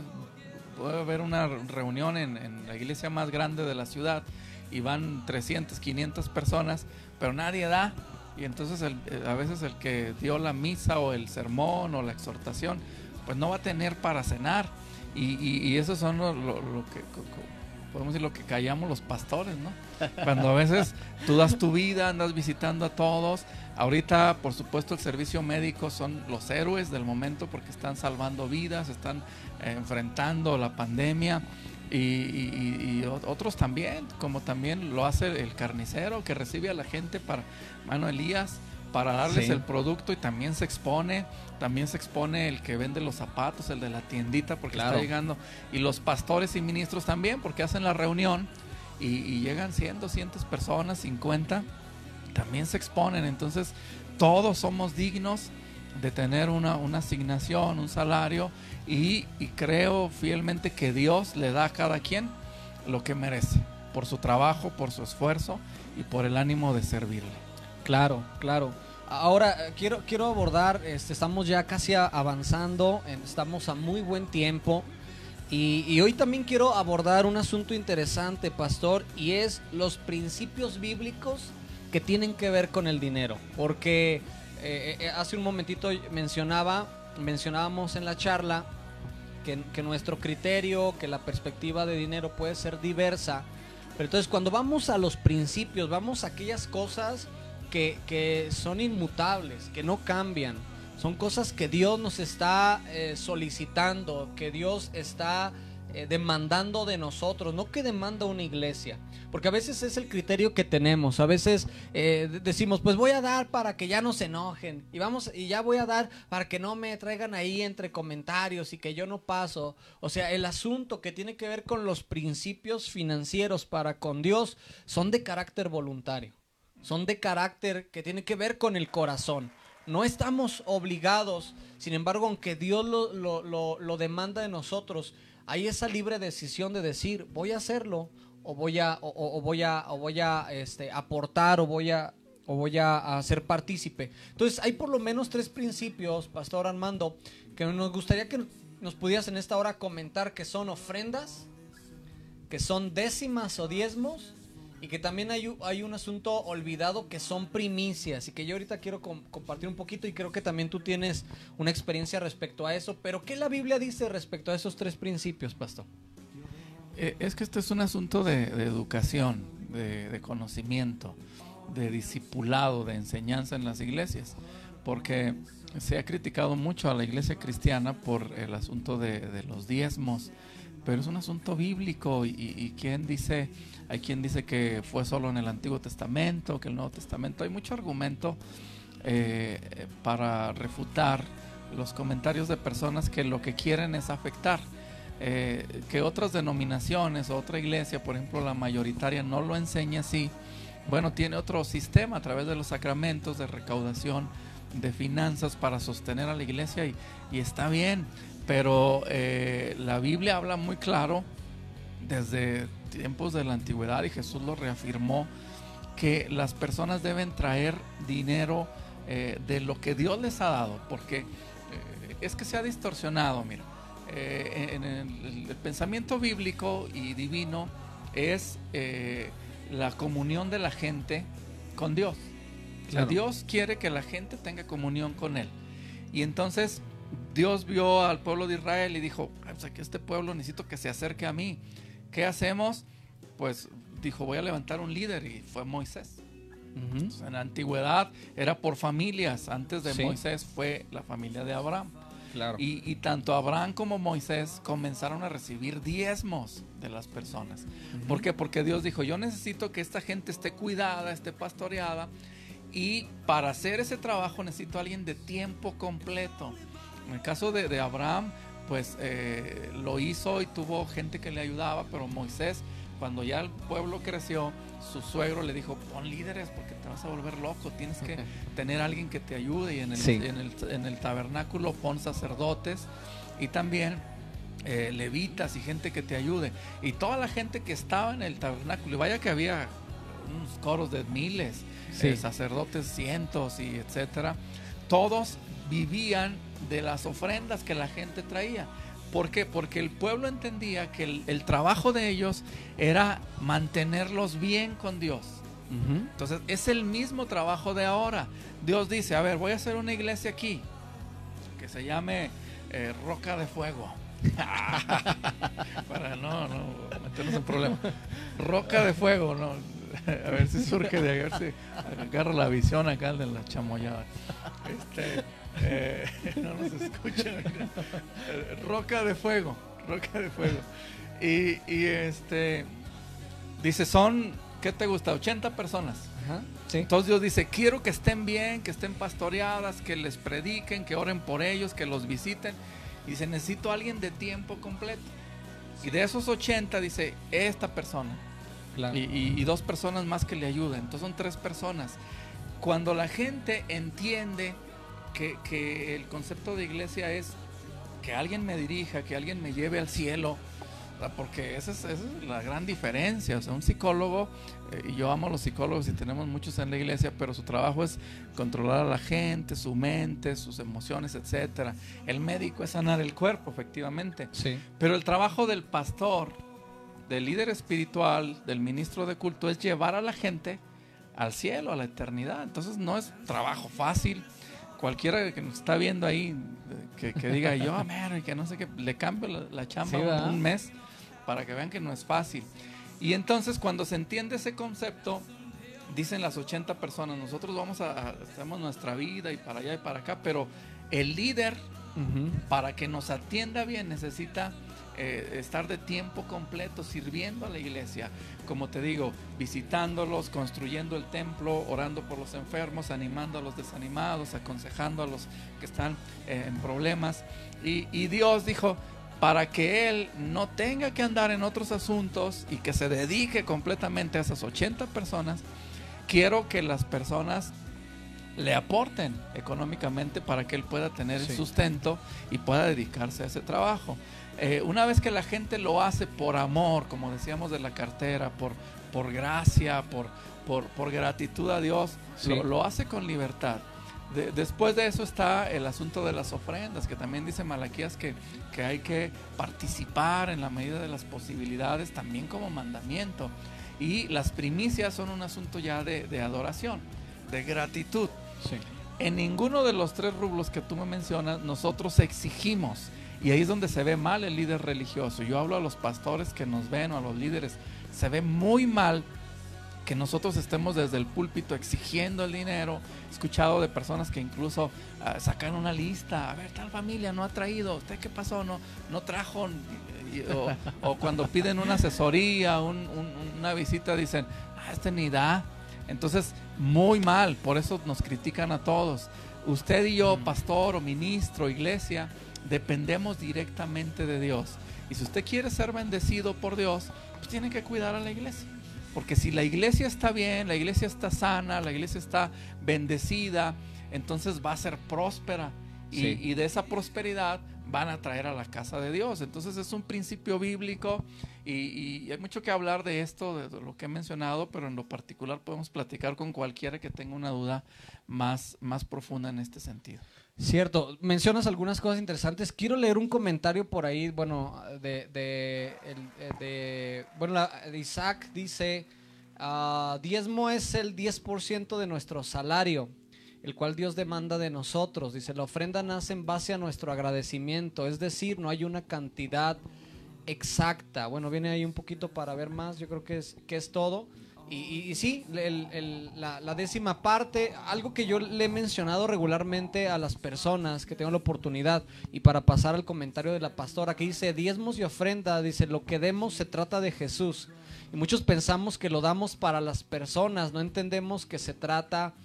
haber una reunión en, la iglesia más grande de la ciudad y van 300, 500 personas, pero nadie da. Y entonces eh, a veces el que dio la misa o el sermón o la exhortación, pues no va a tener para cenar. Y, y, eso son lo, lo que podemos decir lo que callamos los pastores, ¿no? Cuando a veces tú das tu vida, andas visitando a todos. Ahorita, por supuesto, el servicio médico son los héroes del momento porque están salvando vidas, están eh, enfrentando la pandemia. Y, otros también, como también lo hace el carnicero que recibe a la gente para, mano Elías, para darles el producto y también se expone, también se expone el que vende los zapatos, el de la tiendita porque está llegando, y los pastores y ministros también porque hacen la reunión y, llegan 100, 200 personas, 50, también se exponen, entonces todos somos dignos de tener una, asignación, un salario y, y creo fielmente que Dios le da a cada quien lo que merece por su trabajo, por su esfuerzo y por el ánimo de servirle. Claro, claro. Ahora eh, quiero, quiero abordar, este, estamos ya casi avanzando, estamos a muy buen tiempo. Y, hoy también quiero abordar un asunto interesante, pastor, y es los principios bíblicos que tienen que ver con el dinero. Porque eh, eh, hace un momentito mencionaba, mencionábamos en la charla que, nuestro criterio, que la perspectiva de dinero puede ser diversa. Pero entonces cuando vamos a los principios, vamos a aquellas cosas que, son inmutables, que no cambian, son cosas que Dios nos está eh, solicitando, que Dios está eh, demandando de nosotros, no que demanda una iglesia. Porque a veces es el criterio que tenemos. A veces eh, decimos, pues voy a dar para que ya no se enojen. Y vamos, y ya voy a dar para que no me traigan ahí entre comentarios y que yo no paso. O sea, el asunto que tiene que ver con los principios financieros para con Dios son de carácter voluntario. Son de carácter que tiene que ver con el corazón. No estamos obligados, sin embargo, aunque Dios lo, lo, lo demanda de nosotros, hay esa libre decisión de decir, voy a hacerlo o voy a, o, voy a, o voy a este, aportar o voy a, o voy a, ser partícipe. Entonces, hay por lo menos tres principios, Pastor Armando, que nos gustaría que nos pudieras en esta hora comentar que son ofrendas, que son décimas o diezmos, y que también hay, hay un asunto olvidado que son primicias, y que yo ahorita quiero compartir un poquito, y creo que también tú tienes una experiencia respecto a eso, pero ¿qué la Biblia dice respecto a esos tres principios, Pastor? Eh, es que este es un asunto de, educación, de, conocimiento, de discipulado, de enseñanza en las iglesias, porque se ha criticado mucho a la iglesia cristiana por el asunto de, los diezmos, pero es un asunto bíblico y, y dice, hay quien dice que fue solo en el Antiguo Testamento, que el Nuevo Testamento, hay mucho argumento eh, para refutar los comentarios de personas que lo que quieren es afectar. Eh, que otras denominaciones, otra iglesia, por ejemplo la mayoritaria, no lo enseña así, bueno, tiene otro sistema a través de los sacramentos de recaudación de finanzas para sostener a la iglesia y, está bien, pero eh, la Biblia habla muy claro desde tiempos de la antigüedad y Jesús lo reafirmó que las personas deben traer dinero eh, de lo que Dios les ha dado, porque es que se ha distorsionado, mira. Eh, en el, pensamiento bíblico y divino es eh, la comunión de la gente con Dios. Dios quiere que la gente tenga comunión con Él. Y entonces Dios vio al pueblo de Israel y dijo, o sea, que este pueblo necesito que se acerque a mí. ¿Qué hacemos? Pues dijo, voy a levantar un líder y fue Moisés. en la antigüedad era por familias. Antes de Moisés fue la familia de Abraham. Y, tanto Abraham como Moisés comenzaron a recibir diezmos de las personas. ¿Por qué? Porque Dios dijo, yo necesito que esta gente esté cuidada, esté pastoreada. Y para hacer ese trabajo necesito a alguien de tiempo completo. En el caso de, Abraham, pues eh, lo hizo y tuvo gente que le ayudaba, pero Moisés, cuando ya el pueblo creció, su suegro le dijo, pon líderes porque te vas a volver loco, tienes que tener alguien que te ayude y en el, en el, tabernáculo pon sacerdotes y también eh, levitas y gente que te ayude. Y toda la gente que estaba en el tabernáculo, y vaya que había unos coros de miles, eh, sacerdotes cientos y etcétera, todos vivían de las ofrendas que la gente traía. ¿Por qué? Porque el pueblo entendía que el, trabajo de ellos era mantenerlos bien con Dios. Entonces es el mismo trabajo de ahora. Dios dice, a ver, voy a hacer una iglesia aquí que se llame eh, Roca de Fuego. Para no, no meternos en problema. Roca de Fuego, no. A ver si surge de ahí, a ver si agarra la visión acá de la chamoyada. Este, eh, no nos escuchan. Roca de fuego, roca de fuego. Y, este dice, son, ¿qué te gusta? 80 personas. Entonces Dios dice, quiero que estén bien, que estén pastoreadas, que les prediquen, que oren por ellos, que los visiten. Y dice, necesito a alguien de tiempo completo. Y de esos 80 dice, esta persona. y, dos personas más que le ayuden. Entonces son tres personas. Cuando la gente entiende que, el concepto de iglesia es que alguien me dirija, que alguien me lleve al cielo, porque esa es, la gran diferencia. O sea, un psicólogo, eh, y yo amo a los psicólogos y tenemos muchos en la iglesia, pero su trabajo es controlar a la gente, su mente, sus emociones, etcétera. El médico es sanar el cuerpo, efectivamente. Sí. Pero el trabajo del pastor, del líder espiritual, del ministro de culto, es llevar a la gente al cielo, a la eternidad. Entonces no es trabajo fácil cualquiera que nos está viendo ahí, que, diga yo, y que no sé qué, le cambio la, chamba un mes para que vean que no es fácil. Y entonces cuando se entiende ese concepto, dicen las 80 personas, nosotros vamos a, hacemos nuestra vida y para allá y para acá, pero el líder, para que nos atienda bien, necesita eh, estar de tiempo completo sirviendo a la iglesia. Como te digo, visitándolos, construyendo el templo, orando por los enfermos, animando a los desanimados, aconsejando a los que están eh, en problemas. Y, y Dios dijo, para que él no tenga que andar en otros asuntos y que se dedique completamente a esas 80 personas, quiero que las personas le aporten económicamente para que él pueda tener el sustento y pueda dedicarse a ese trabajo. Eh, una vez que la gente lo hace por amor, como decíamos de la cartera, por, por gracia, por, por, gratitud a Dios, lo, hace con libertad. después de eso está el asunto de las ofrendas, que también dice Malaquías que, que hay que participar en la medida de las posibilidades, también como mandamiento. Y las primicias son un asunto ya de, adoración, de gratitud. En ninguno de los tres rublos que tú me mencionas, nosotros exigimos. Y ahí es donde se ve mal el líder religioso. Yo hablo a los pastores que nos ven o a los líderes. Se ve muy mal que nosotros estemos desde el púlpito exigiendo el dinero. He escuchado de personas que incluso ah, sacan una lista. A ver, tal familia no ha traído. ¿Usted qué pasó? No, no trajo o, cuando piden una asesoría, una visita, dicen, ah, este ni da. Entonces, muy mal, por eso nos critican a todos. Usted y yo, pastor o ministro, iglesia, dependemos directamente de Dios. Y si usted quiere ser bendecido por Dios, pues tiene que cuidar a la iglesia. Porque si la iglesia está bien, la iglesia está sana, la iglesia está bendecida, entonces va a ser próspera. Y, y de esa prosperidad van a traer a la casa de Dios. Entonces es un principio bíblico y, hay mucho que hablar de esto, de, lo que he mencionado, pero en lo particular podemos platicar con cualquiera que tenga una duda más, más profunda en este sentido. Cierto, mencionas algunas cosas interesantes. Quiero leer un comentario por ahí, bueno, de, de, de bueno, Isaac dice, uh, diezmo es el 10% de nuestro salario el cual Dios demanda de nosotros. Dice, la ofrenda nace en base a nuestro agradecimiento, es decir, no hay una cantidad exacta. Bueno, viene ahí un poquito para ver más, yo creo que es, que es todo. Y, sí, la, décima parte, algo que yo le he mencionado regularmente a las personas que tengo la oportunidad, y para pasar al comentario de la pastora, que dice, diezmos y ofrenda, dice, lo que demos se trata de Jesús. Y muchos pensamos que lo damos para las personas, no entendemos que se trata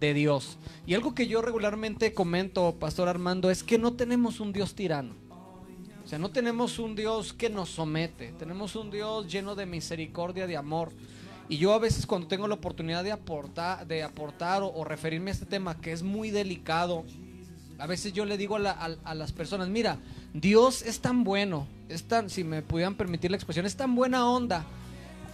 de Dios. Y algo que yo regularmente comento, Pastor Armando, es que no tenemos un Dios tirano. O sea, no tenemos un Dios que nos somete. Tenemos un Dios lleno de misericordia, de amor. Y yo a veces cuando tengo la oportunidad de aportar, de aportar o, referirme a este tema que es muy delicado, a veces yo le digo a, a, las personas, mira, Dios es tan bueno, es tan, si me pudieran permitir la expresión, es tan buena onda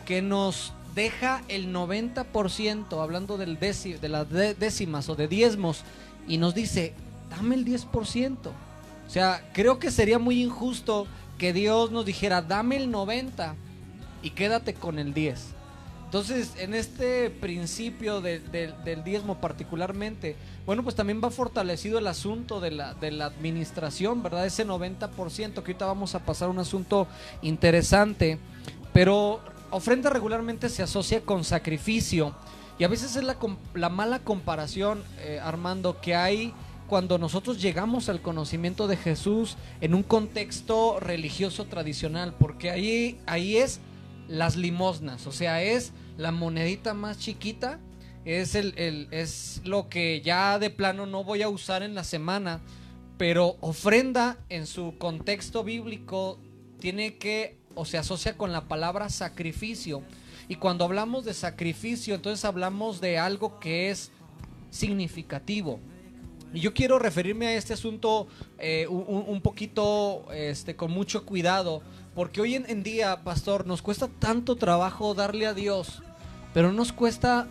que nos deja el 90%, hablando del de las décimas o de diezmos, y nos dice, dame el 10%. O sea, creo que sería muy injusto que Dios nos dijera, dame el 90% y quédate con el 10%. Entonces, en este principio del diezmo particularmente, bueno, pues también va fortalecido el asunto de la, de la administración, ¿verdad? Ese 90%, que ahorita vamos a pasar un asunto interesante, pero ofrenda regularmente se asocia con sacrificio y a veces es la, la mala comparación, eh, Armando, que hay cuando nosotros llegamos al conocimiento de Jesús en un contexto religioso tradicional, porque ahí, ahí es las limosnas, o sea, es la monedita más chiquita, es, el, el, es lo que ya de plano no voy a usar en la semana, pero ofrenda en su contexto bíblico tiene que o se asocia con la palabra sacrificio. Y cuando hablamos de sacrificio, entonces hablamos de algo que es significativo. Y yo quiero referirme a este asunto eh, un, poquito este, con mucho cuidado, porque hoy en, día, pastor, nos cuesta tanto trabajo darle a Dios, pero nos cuesta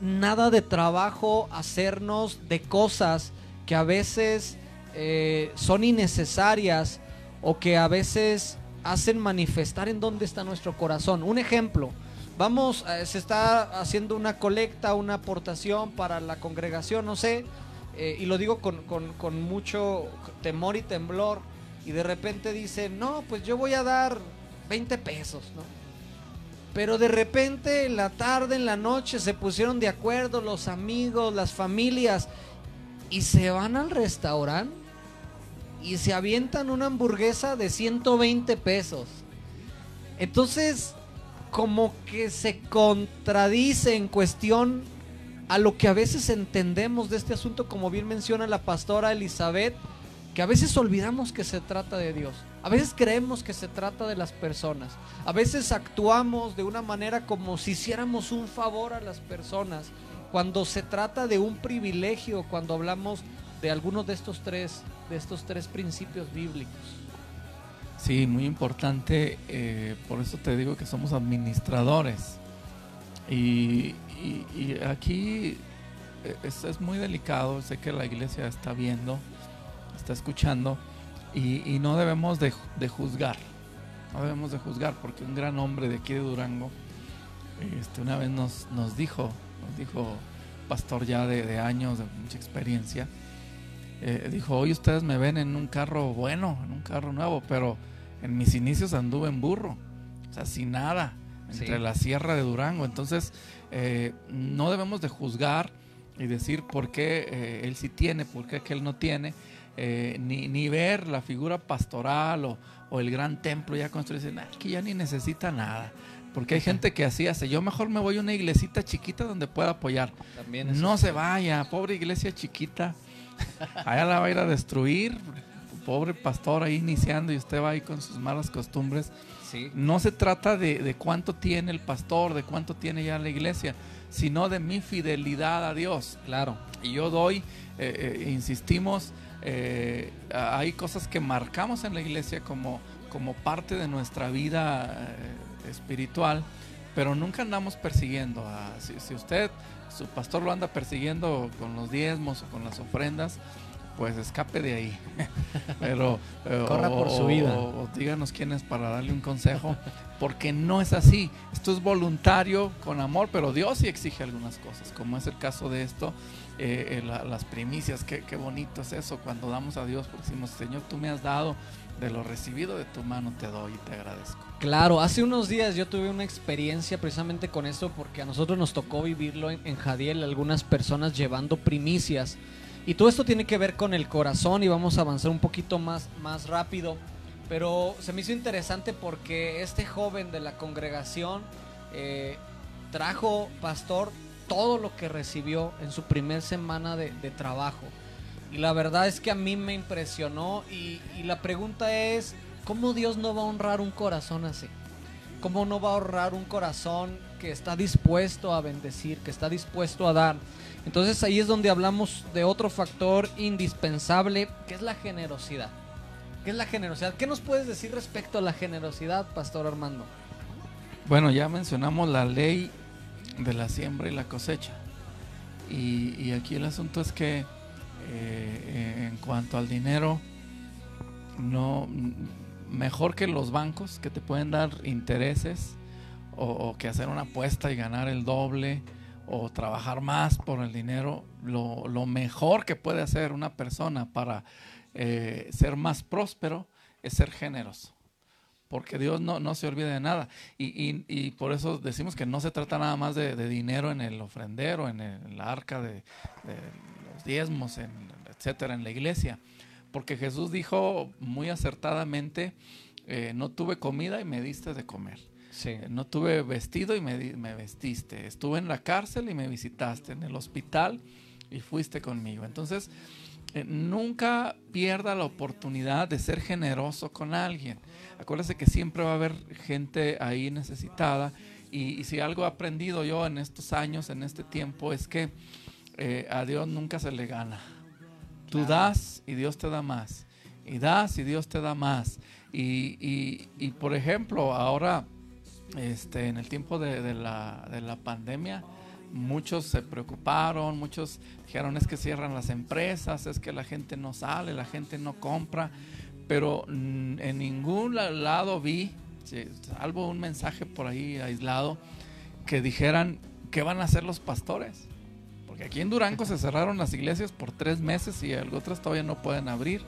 nada de trabajo hacernos de cosas que a veces eh, son innecesarias o que a veces hacen manifestar en dónde está nuestro corazón. Un ejemplo, vamos, eh, se está haciendo una colecta, una aportación para la congregación, no sé, eh, y lo digo con, con, con mucho temor y temblor, y de repente dice, no, pues yo voy a dar 20 pesos, ¿no? Pero de repente en la tarde, en la noche, se pusieron de acuerdo los amigos, las familias, y se van al restaurante y se avientan una hamburguesa de 120 pesos. Entonces, como que se contradice en cuestión a lo que a veces entendemos de este asunto, como bien menciona la pastora Elizabeth, que a veces olvidamos que se trata de Dios. A veces creemos que se trata de las personas. A veces actuamos de una manera como si hiciéramos un favor a las personas. Cuando se trata de un privilegio, cuando hablamos de algunos de estos tres, de estos tres principios bíblicos. Sí, muy importante. eh, por eso te digo que somos administradores. Y, aquí eh, es, muy delicado. Sé que la iglesia está viendo, está escuchando. Y, no debemos de, ju- de juzgar. No debemos de juzgar porque un gran hombre de aquí de Durango este, una vez nos, nos dijo, nos dijo, pastor ya de años, de mucha experiencia, eh, dijo, hoy ustedes me ven en un carro bueno, en un carro nuevo, pero en mis inicios anduve en burro, o sea, sin nada, entre Sí. la sierra de Durango. Entonces, eh, no debemos de juzgar y decir por qué eh, él sí tiene, por qué aquel no tiene, eh, ni, ni ver la figura pastoral o, o el gran templo ya construido, dicen, "Ah, que ya ni necesita nada. Porque hay gente que así hace, yo mejor me voy a una iglesita chiquita donde pueda apoyar. También No se vaya, pobre iglesia chiquita. Allá la va a ir a destruir. Pobre pastor ahí iniciando y usted va ahí con sus malas costumbres. Sí. No se trata de, de cuánto tiene el pastor, de cuánto tiene ya la iglesia, sino de mi fidelidad a Dios. Claro. Y yo doy, eh, eh, insistimos, eh, hay cosas que marcamos en la iglesia como, como parte de nuestra vida eh, espiritual, pero nunca andamos persiguiendo. a- si, si usted, su pastor lo anda persiguiendo con los diezmos o con las ofrendas, pues escape de ahí. pero eh, Corra por su vida. o- o díganos quién es para darle un consejo, porque no es así. Esto es voluntario, con amor, pero Dios sí exige algunas cosas, como es el caso de esto, eh, eh, la- las primicias, qué, qué bonito es eso cuando damos a Dios, porque decimos, Señor, tú me has dado, de lo recibido de tu mano te doy y te agradezco. Claro, hace unos días yo tuve una experiencia precisamente con esto porque a nosotros nos tocó vivirlo en, en Jadiel, algunas personas llevando primicias. Y todo esto tiene que ver con el corazón y vamos a avanzar un poquito más, más rápido. Pero se me hizo interesante porque este joven de la congregación eh, trajo, pastor, todo lo que recibió en su primer semana de, trabajo. Y la verdad es que a mí me impresionó y la pregunta es, ¿cómo Dios no va a honrar un corazón así? ¿Cómo no va a honrar un corazón que está dispuesto a bendecir, que está dispuesto a dar? Entonces ahí es donde hablamos de otro factor indispensable, que es la generosidad. ¿Qué es la generosidad? ¿Qué nos puedes decir respecto a la generosidad, Pastor Armando? Bueno, ya mencionamos la ley de la siembra y la cosecha. Y, aquí el asunto es que eh, en cuanto al dinero, no mejor que los bancos que te pueden dar intereses o, que hacer una apuesta y ganar el doble o trabajar más por el dinero, lo, mejor que puede hacer una persona para eh, ser más próspero es ser generoso porque Dios no, no se olvida de nada. Y, y- por eso decimos que no se trata nada más de, dinero en el ofrendero, en, el- arca de, de los diezmos, en, etcétera, en la iglesia. Porque Jesús dijo muy acertadamente, eh, no tuve comida y me diste de comer. Sí. Eh, No tuve vestido y me, vestiste. Estuve en la cárcel y me visitaste. En el hospital y fuiste conmigo. Entonces, eh, nunca pierda la oportunidad de ser generoso con alguien. Acuérdese que siempre va a haber gente ahí necesitada. Y, y si algo he aprendido yo en estos años, en este tiempo, es que eh, a Dios nunca se le gana. Tú das y Dios te da más. Y das y Dios te da más. Y, y- y, por ejemplo, ahora, este, en el tiempo de, de la, de la pandemia, muchos se preocuparon, muchos dijeron es que cierran las empresas, es que la gente no sale, la gente no compra, pero en ningún la- lado vi, salvo un mensaje por ahí aislado, que dijeran qué van a hacer los pastores. Aquí en Durango se cerraron las iglesias por tres meses y otras todavía no pueden abrir.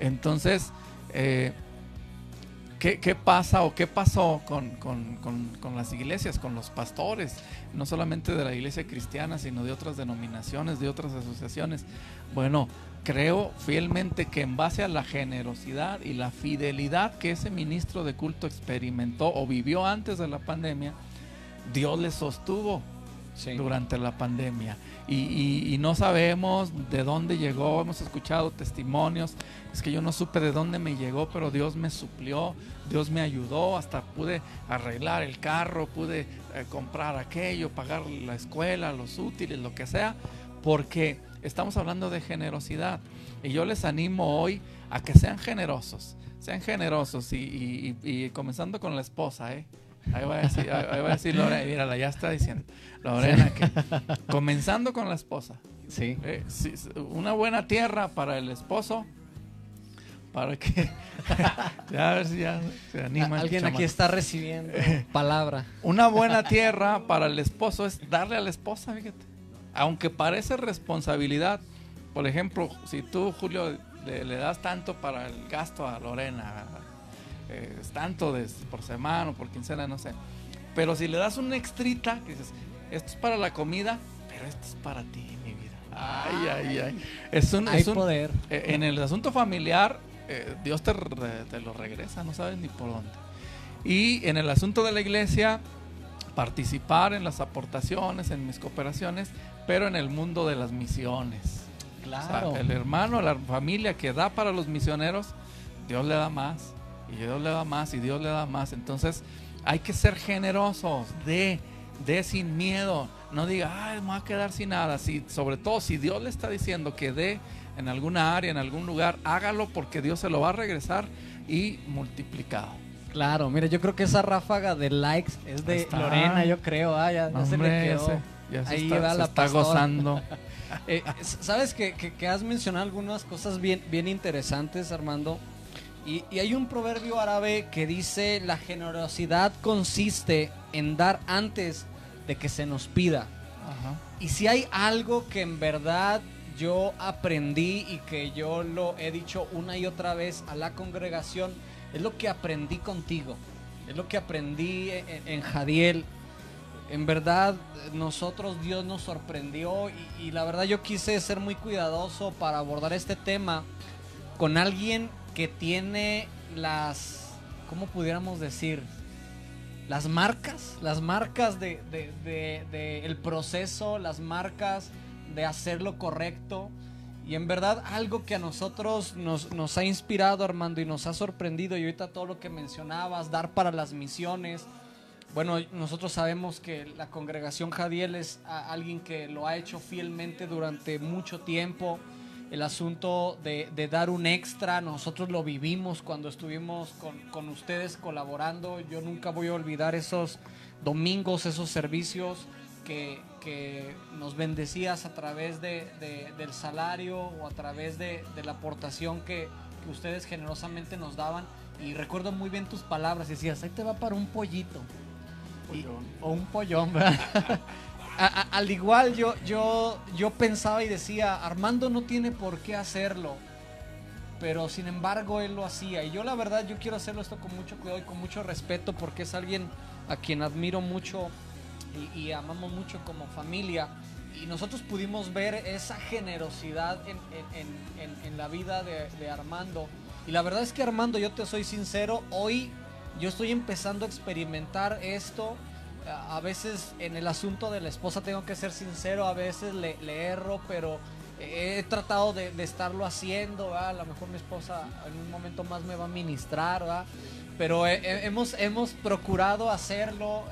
Entonces, eh, ¿qué, pasa o qué pasó con, con, las iglesias, con los pastores? No solamente de la iglesia cristiana, sino de otras denominaciones, de otras asociaciones. Bueno, creo fielmente que en base a la generosidad y la fidelidad que ese ministro de culto experimentó o vivió antes de la pandemia, Dios le sostuvo durante la pandemia. Y, no sabemos de dónde llegó, hemos escuchado testimonios, es que yo no supe de dónde me llegó, pero Dios me suplió, Dios me ayudó, hasta pude arreglar el carro, pude eh, comprar aquello, pagar la escuela, los útiles, lo que sea, porque estamos hablando de generosidad. Y yo les animo hoy a que sean generosos, sean generosos y, y comenzando con la esposa, ¿eh? Ahí va a decir, ahí va a decir Lorena, mírala, ya está diciendo Lorena que comenzando con la esposa. Sí. Eh, una buena tierra para el esposo, para que ya a ver si ya se anima. Alguien aquí está recibiendo palabra. Una buena tierra para el esposo es darle a la esposa, fíjate. Aunque parece responsabilidad, por ejemplo, si tú, Julio, le, le das tanto para el gasto a Lorena, eh, es tanto de, por semana o por quincena, no sé. Pero si le das una extrita, que dices, esto es para la comida, pero esto es para ti, mi vida. Ay, ay, ay. Es un, Hay poder. Eh, en el asunto familiar, eh, Dios te, te, lo regresa, no sabes ni por dónde. Y en el asunto de la iglesia, participar en las aportaciones, en mis cooperaciones, pero en el mundo de las misiones. Claro. el hermano, la familia que da para los misioneros, Dios le da más y Dios le da más y Dios le da más. Entonces hay que ser generosos, de, de sin miedo. No diga, ay, me voy a quedar sin nada. Si, sobre todo si Dios le está diciendo que dé en alguna área, en algún lugar, hágalo porque Dios se lo va a regresar y multiplicado. Claro, mire, yo creo que esa ráfaga de likes es de Lorena, yo creo. Ah, ya, se le quedó. ya se Ahí está, la está gozando. Eh, Sabes que, que, has mencionado algunas cosas bien, bien interesantes, Armando. Y, hay un proverbio árabe que dice, la generosidad consiste en dar antes de que se nos pida. Y si hay algo que en verdad yo aprendí y que yo lo he dicho una y otra vez a la congregación, es lo que aprendí contigo, es lo que aprendí en, Jadiel. En verdad, nosotros Dios nos sorprendió y, y la verdad yo quise ser muy cuidadoso para abordar este tema con alguien que tiene las, ¿cómo pudiéramos decir? Las marcas, las marcas de, el proceso, las marcas de hacer lo correcto. Y en verdad algo que a nosotros nos, nos, ha inspirado, Armando, y nos ha sorprendido, y ahorita todo lo que mencionabas, dar para las misiones. Bueno, nosotros sabemos que la congregación Jadiel es alguien que lo ha hecho fielmente durante mucho tiempo el asunto de, dar un extra. Nosotros lo vivimos cuando estuvimos con, ustedes colaborando. Yo nunca voy a olvidar esos domingos, esos servicios que, nos bendecías a través de, del salario o a través de, la aportación que, ustedes generosamente nos daban. Y recuerdo muy bien tus palabras. Decías, ahí te va para un pollito. o un pollón, ¿verdad? al igual yo, yo, yo pensaba y decía, Armando no tiene por qué hacerlo, pero sin embargo él lo hacía. Y yo la verdad, yo quiero hacerlo esto con mucho cuidado y con mucho respeto porque es alguien a quien admiro mucho y, amamos mucho como familia. Y nosotros pudimos ver esa generosidad en, la vida de Armando. Y la verdad es que Armando, yo te soy sincero, hoy yo estoy empezando a experimentar esto a veces en el asunto de la esposa tengo que ser sincero, a veces le, erro, pero he tratado de, estarlo haciendo, a lo mejor mi esposa en un momento más me va a ministrar, pero hemos, hemos procurado hacerlo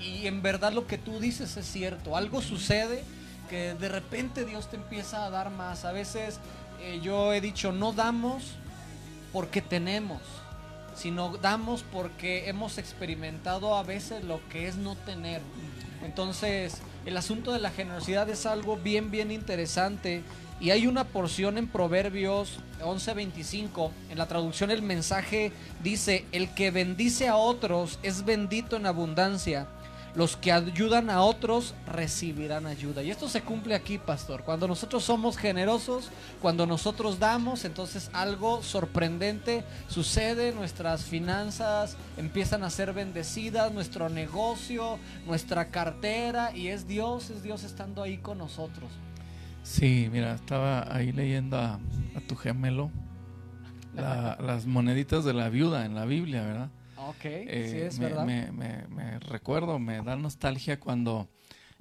y en verdad lo que tú dices es cierto, algo sucede que de repente Dios te empieza a dar más, a veces eh, yo he dicho no damos porque tenemos sino damos porque hemos experimentado a veces lo que es no tener. Entonces, el asunto de la generosidad es algo bien, bien interesante. Y hay una porción en Proverbios 11:25, en la traducción el mensaje dice, el que bendice a otros es bendito en abundancia, los que ayudan a otros recibirán ayuda. Y esto se cumple aquí, pastor. Cuando nosotros somos generosos, cuando nosotros damos, entonces algo sorprendente sucede, nuestras finanzas empiezan a ser bendecidas, nuestro negocio, nuestra cartera, y es Dios, es Dios estando ahí con nosotros. Sí, mira, estaba ahí leyendo a, tu gemelo las moneditas de la viuda en la Biblia, ¿verdad? Ok, sí eh, es verdad. Me, recuerdo, me da nostalgia cuando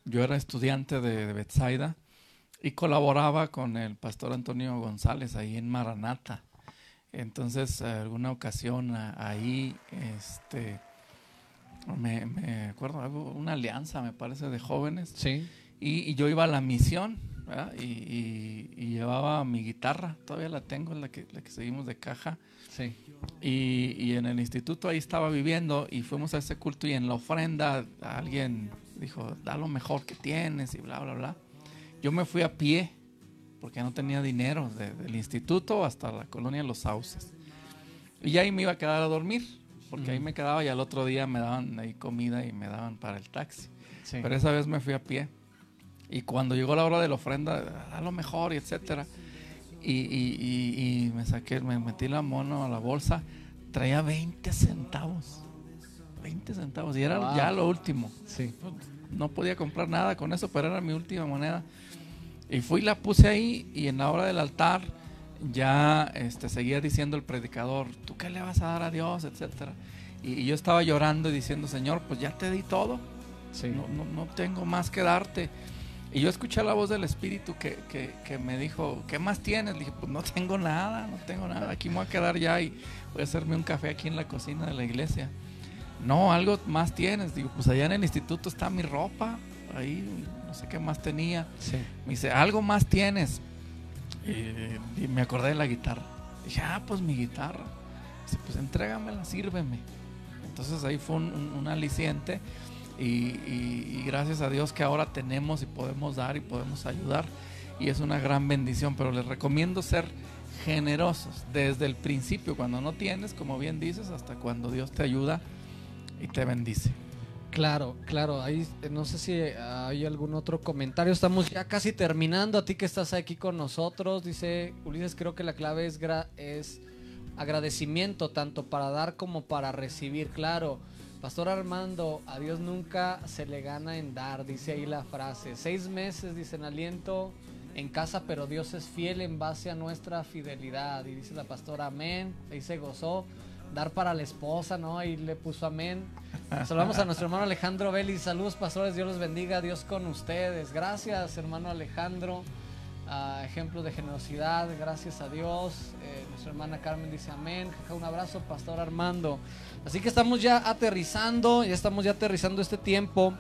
yo era estudiante de, de Betsaida y colaboraba con el pastor Antonio González ahí en Maranata. Entonces, alguna ocasión ahí, este, me, me acuerdo, una alianza, me parece, de jóvenes. Sí. Y, yo iba a la misión, y, y, llevaba mi guitarra, todavía la tengo, la que, la que seguimos de caja. Sí. Y, y, en el instituto ahí estaba viviendo y fuimos a ese culto y en la ofrenda alguien dijo, da lo mejor que tienes y bla, bla, bla. Yo me fui a pie porque no tenía dinero del instituto hasta la colonia Los Sauces. Y ahí me iba a quedar a dormir porque ahí me quedaba y al otro día me daban ahí comida y me daban para el taxi. Pero esa vez me fui a pie. Y cuando llegó la hora de la ofrenda, da lo mejor y etcétera y, me saqué, me metí la mono a la bolsa, traía 20 centavos. 20 centavos. Y era ya lo último. Sí. No podía comprar nada con eso, pero era mi última moneda. Y fui la puse ahí y en la hora del altar ya este, seguía diciendo el predicador, ¿tú qué le vas a dar a Dios? etcétera. Y, yo estaba llorando y diciendo, Señor, pues ya te di todo. Sí. No, no, no tengo más que darte. Y yo escuché la voz del Espíritu que, que, me dijo, ¿qué más tienes? Le dije, pues no tengo nada, no tengo nada. Aquí me voy a quedar ya y voy a hacerme un café aquí en la cocina de la iglesia. No, algo más tienes. Digo, pues allá en el instituto está mi ropa. Ahí no sé qué más tenía. Me dice, algo más tienes. Y, me acordé de la guitarra. Dije, ah, pues mi guitarra. Dice, pues entrégamela, sírveme. Entonces ahí fue un, un aliciente y, gracias a Dios que ahora tenemos y podemos dar y podemos ayudar y es una gran bendición, pero les recomiendo ser generosos desde el principio, cuando no tienes, como bien dices, hasta cuando Dios te ayuda y te bendice. Claro, claro. Ahí no sé si hay algún otro comentario. Estamos ya casi terminando. A ti que estás aquí con nosotros, dice Ulises, creo que la clave es, es agradecimiento tanto para dar como para recibir. Claro, Pastor Armando, a Dios nunca se le gana en dar, dice ahí la frase. Seis meses, dice en aliento, en casa, pero Dios es fiel en base a nuestra fidelidad. Y dice la pastora, amén. Ahí se gozó. Dar para la esposa, ¿no? Ahí le puso amén. Saludamos a nuestro hermano Alejandro Vélez. Saludos, pastores. Dios los bendiga. Dios con ustedes. Gracias, hermano Alejandro. Uh, ejemplo de generosidad. Gracias a Dios. Eh, nuestra hermana Carmen dice amén. Un abrazo, pastor Armando. Así que estamos ya aterrizando, ya estamos ya aterrizando este tiempo.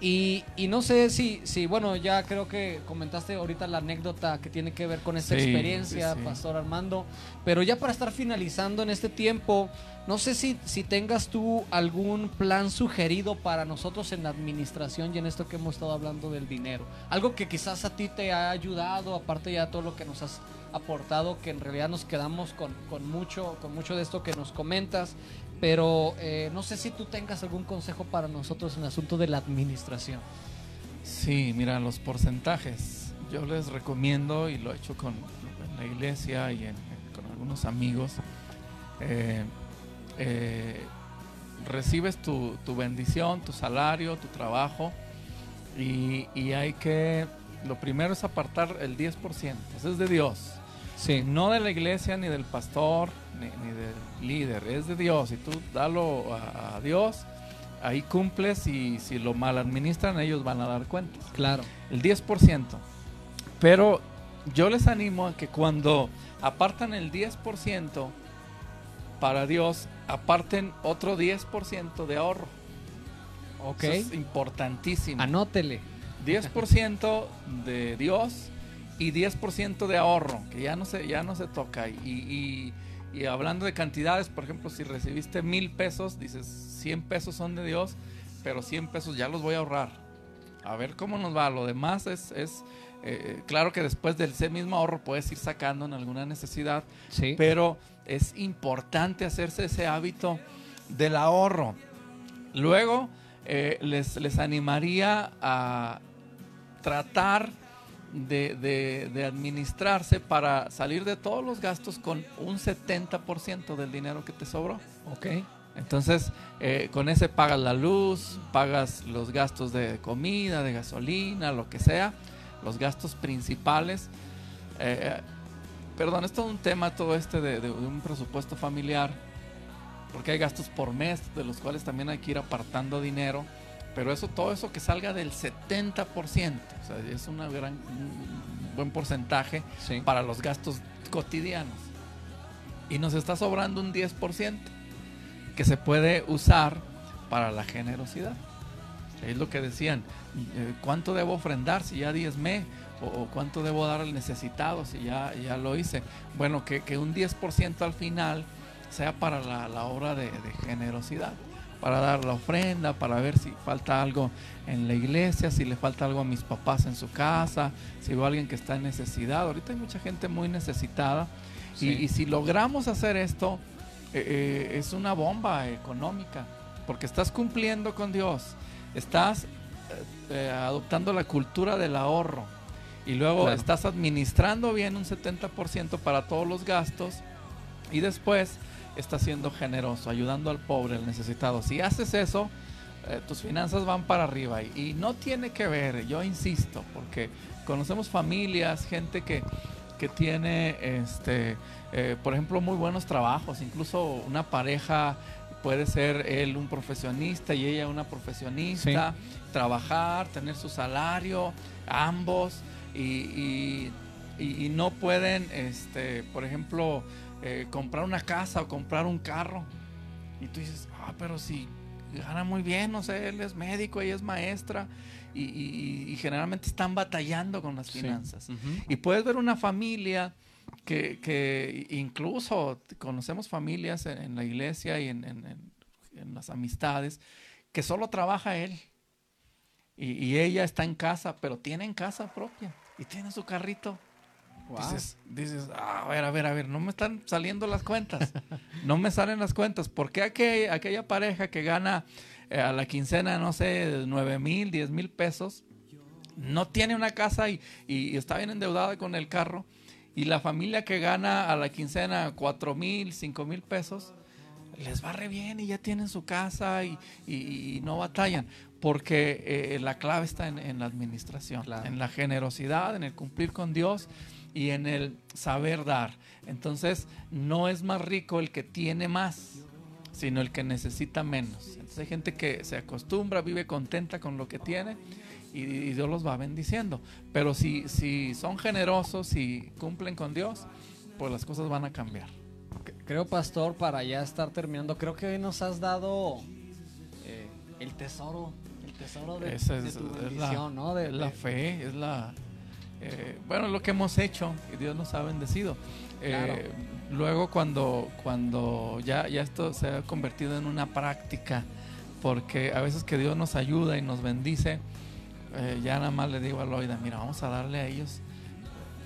Y, no sé si, si, bueno, ya creo que comentaste ahorita la anécdota que tiene que ver con esta experiencia, Pastor Armando. Pero ya para estar finalizando en este tiempo, no sé si, si tengas tú algún plan sugerido para nosotros en la administración y en esto que hemos estado hablando del dinero. Algo que quizás a ti te ha ayudado, aparte ya todo lo que nos has aportado, que en realidad nos quedamos con, con mucho, con mucho de esto que nos comentas. Pero eh, no sé si tú tengas algún consejo para nosotros en el asunto de la administración. Sí, mira, los porcentajes. Yo les recomiendo, y lo he hecho con la iglesia y con algunos amigos, eh, eh, recibes tu, bendición, tu salario, tu trabajo, y, y, hay que, lo primero es apartar el 10%, eso es de Dios. Sí. No de la iglesia, ni del pastor, ni, del líder, es de Dios. Y tú dalo a, Dios, ahí cumples y si lo mal administran, ellos van a dar cuenta. Claro. El 10%. Pero yo les animo a que cuando apartan el 10% para Dios, aparten otro 10% de ahorro. Ok. es importantísimo. Anótele. 10% de Dios y 10% de ahorro, que ya no se, ya no se toca. Y, y, hablando de cantidades, por ejemplo, si recibiste mil pesos, dices 100 pesos son de Dios, pero 100 pesos ya los voy a ahorrar. A ver cómo nos va. Lo demás es, es eh, claro que después del ese mismo ahorro puedes ir sacando en alguna necesidad, sí. pero es importante hacerse ese hábito del ahorro. Luego, eh, les, les animaría a tratar de, de, administrarse para salir de todos los gastos con un 70% del dinero que te sobró. Ok. Entonces, eh, con ese pagas la luz, pagas los gastos de comida, de gasolina, lo que sea, los gastos principales. Eh, perdón, es todo un tema todo este de, de, un presupuesto familiar, porque hay gastos por mes, de los cuales también hay que ir apartando dinero. Pero eso, todo eso que salga del 70%, o sea, es una gran, un buen porcentaje para los gastos cotidianos. Y nos está sobrando un 10% que se puede usar para la generosidad. Es lo que decían, eh, ¿cuánto debo ofrendar si ya diezmé? O, cuánto debo dar al necesitado si ya, ya lo hice. Bueno, que, que un 10% al final sea para la, obra de generosidad para dar la ofrenda, para ver si falta algo en la iglesia, si le falta algo a mis papás en su casa, si veo a alguien que está en necesidad. Ahorita hay mucha gente muy necesitada. Y, si logramos hacer esto, eh, eh, es una bomba económica, porque estás cumpliendo con Dios, estás eh, adoptando la cultura del ahorro y luego estás administrando bien un 70% para todos los gastos y después está siendo generoso, ayudando al pobre, al necesitado. Si haces eso, eh, tus finanzas van para arriba. Y, no tiene que ver, yo insisto, porque conocemos familias, gente que, que tiene, este, eh, por ejemplo, muy buenos trabajos, incluso una pareja puede ser él un profesionista y ella una profesionista, trabajar, tener su salario, ambos, y, y no pueden, este, por ejemplo, eh, comprar una casa o comprar un carro. Y tú dices, ah, pero si gana muy bien, no sé, él es médico, ella es maestra. Y, generalmente están batallando con las finanzas. Y puedes ver una familia que, incluso conocemos familias en, la iglesia y en, las amistades que solo trabaja él. Y, y, ella está en casa, pero tiene casa propia y tiene su carrito Dices, dices, ah, a ver, a ver, a ver, no me están saliendo las cuentas. no me salen las cuentas. ¿Por qué aquella, aquella pareja que gana eh, a la quincena, no sé, 9 mil, 10 mil pesos, no tiene una casa y, y, está bien endeudada con el carro? Y la familia que gana a la quincena 4 mil, 5 mil pesos, les va re bien y ya tienen su casa y, y no batallan. Porque eh, la clave está en, la administración, en la generosidad, en el cumplir con Dios y en el saber dar. Entonces, no es más rico el que tiene más, sino el que necesita menos. Entonces, hay gente que se acostumbra, vive contenta con lo que tiene y, Dios los va bendiciendo. Pero si, si son generosos y cumplen con Dios, pues las cosas van a cambiar. Creo, pastor, para ya estar terminando, creo que hoy nos has dado eh, el tesoro, el tesoro de, tu la, ¿no? De, la fe, es la eh, bueno, lo que hemos hecho y Dios nos ha bendecido. Eh, luego cuando, cuando ya, ya esto se ha convertido en una práctica, porque a veces que Dios nos ayuda y nos bendice, eh, ya nada más le digo a Loida, mira, vamos a darle a ellos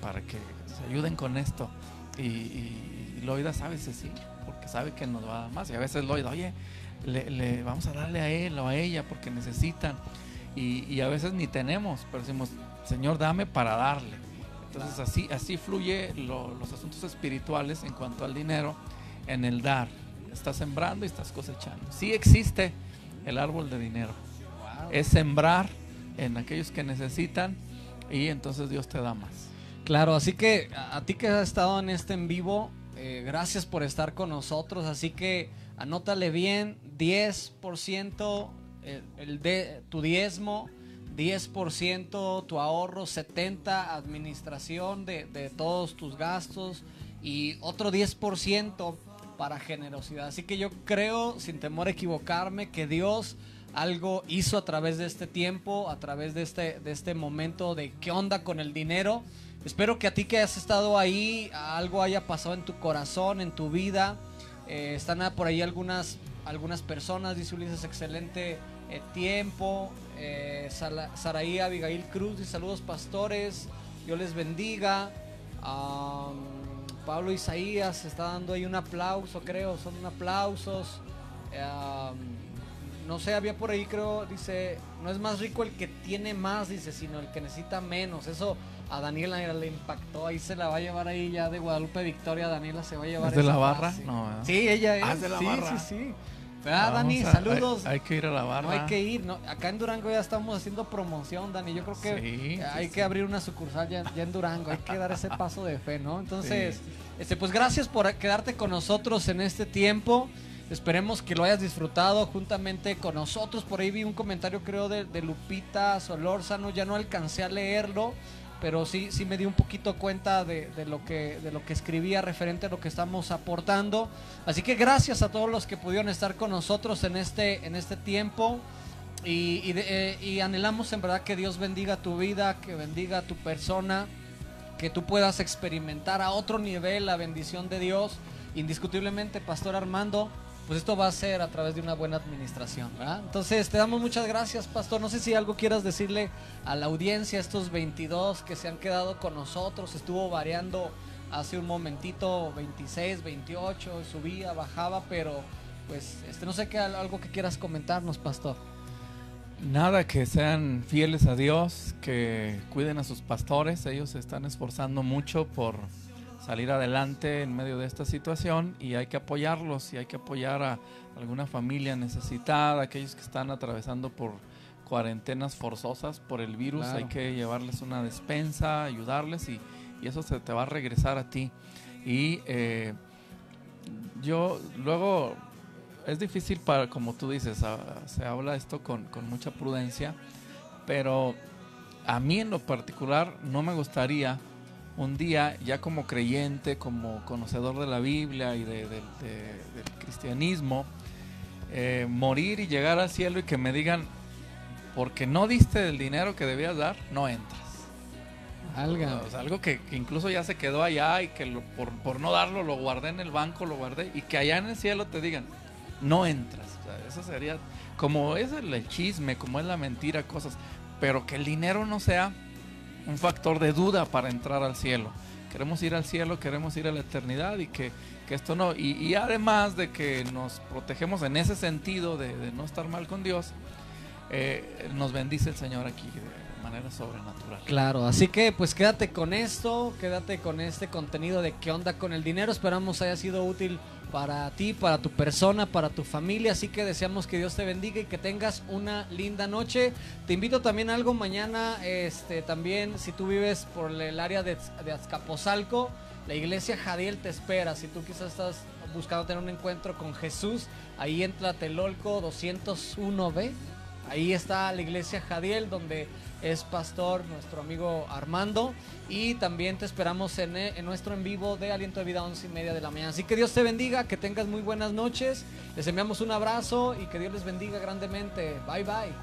para que se ayuden con esto. Y, Loida sabe si sí, porque sabe que nos va a dar más. Y a veces Loida, oye, le, vamos a darle a él o a ella porque necesitan. Y, y a veces ni tenemos, pero decimos, Señor, dame para darle. Entonces así, así fluye los asuntos espirituales en cuanto al dinero, en el dar. Estás sembrando y estás cosechando. Sí existe el árbol de dinero. Es sembrar en aquellos que necesitan y entonces Dios te da más. Claro, así que a, ti que has estado en este en vivo, eh, gracias por estar con nosotros. Así que anótale bien, 10% el, el de tu diezmo 10% tu ahorro, 70% administración de, de, todos tus gastos y otro 10% para generosidad. Así que yo creo, sin temor a equivocarme, que Dios algo hizo a través de este tiempo, a través de este, de este momento de qué onda con el dinero. Espero que a ti que has estado ahí, algo haya pasado en tu corazón, en tu vida. Eh, están por ahí algunas, algunas personas, dice Ulises, excelente eh, tiempo. Eh, Saraí Abigail Cruz y saludos pastores. Dios les bendiga. Pablo Isaías está dando ahí un aplauso, creo. Son aplausos. no sé, había por ahí creo, dice, no es más rico el que tiene más, dice, sino el que necesita menos. Eso a Daniela le impactó, ahí se la va a llevar ahí ya de Guadalupe Victoria, Daniela se va a llevar. ¿Es de la barra? No. Sí, ella es. Ah, es de la sí, barra. sí, sí. ¿Verdad, Vamos Dani? a- Saludos. Hay, hay que ir a la barra. No hay que ir, no, acá en Durango ya estamos haciendo promoción, Dani. Yo creo que Sí, sí, hay sí. que abrir una sucursal ya, ya en Durango, hay que dar ese paso de fe, ¿no? Entonces, este, pues gracias por quedarte con nosotros en este tiempo. Esperemos que lo hayas disfrutado juntamente con nosotros. Por ahí vi un comentario, creo, de, de Lupita Solórzano. Ya no alcancé a leerlo, pero sí, sí me di un poquito cuenta de, de lo que, de lo que escribía referente a lo que estamos aportando. Así que gracias a todos los que pudieron estar con nosotros en este, en este tiempo. Y, y eh, y anhelamos en verdad que Dios bendiga tu vida, que bendiga tu persona, que tú puedas experimentar a otro nivel la bendición de Dios. Indiscutiblemente, Pastor Armando, pues esto va a ser a través de una buena administración, ¿verdad? Entonces, te damos muchas gracias, Pastor. No sé si algo quieras decirle a la audiencia, estos 22 que se han quedado con nosotros. Estuvo variando hace un momentito, 26, 28, subía, bajaba, pero pues este no sé qué algo que quieras comentarnos, Pastor. Nada, que sean fieles a Dios, que cuiden a sus pastores. Ellos se están esforzando mucho por salir adelante en medio de esta situación y hay que apoyarlos y hay que apoyar a alguna familia necesitada, aquellos que están atravesando por cuarentenas forzosas por el virus. Claro. Hay que llevarles una despensa, ayudarles y, y eso se te va a regresar a ti. Y eh, yo luego es difícil para, como tú dices, a- se habla esto con, con mucha prudencia, pero a mí en lo particular no me gustaría un día, ya como creyente, como conocedor de la Biblia y de- de- de- del cristianismo, eh, morir y llegar al cielo y que me digan, porque no diste el dinero que debías dar, no entras. O sea, algo que, que incluso ya se quedó allá y que lo- por, por no darlo lo guardé en el banco, lo guardé y que allá en el cielo te digan, no entras. O sea, eso sería como es el, el chisme, como es la mentira, cosas, pero que el dinero no sea un factor de duda para entrar al cielo. Queremos ir al cielo, queremos ir a la eternidad y que, que esto no. Y, además de que nos protegemos en ese sentido de, de no estar mal con Dios, eh, nos bendice el Señor aquí de manera sobrenatural. Claro, así que pues quédate con esto, quédate con este contenido de qué onda con el dinero. Esperamos haya sido útil para ti, para tu persona, para tu familia. Así que deseamos que Dios te bendiga y que tengas una linda noche. Te invito también a algo mañana, este también si tú vives por el área de, de Azcapotzalco, la iglesia Jadiel te espera. Si tú quizás estás buscando tener un encuentro con Jesús, ahí en Tlatelolco 201B. Ahí está la iglesia Jadiel, donde es pastor nuestro amigo Armando. Y también te esperamos en, eh, nuestro en vivo de Aliento de Vida 11 y media de la mañana. Así que Dios te bendiga, que tengas muy buenas noches. Les enviamos un abrazo y que Dios les bendiga grandemente. Bye bye.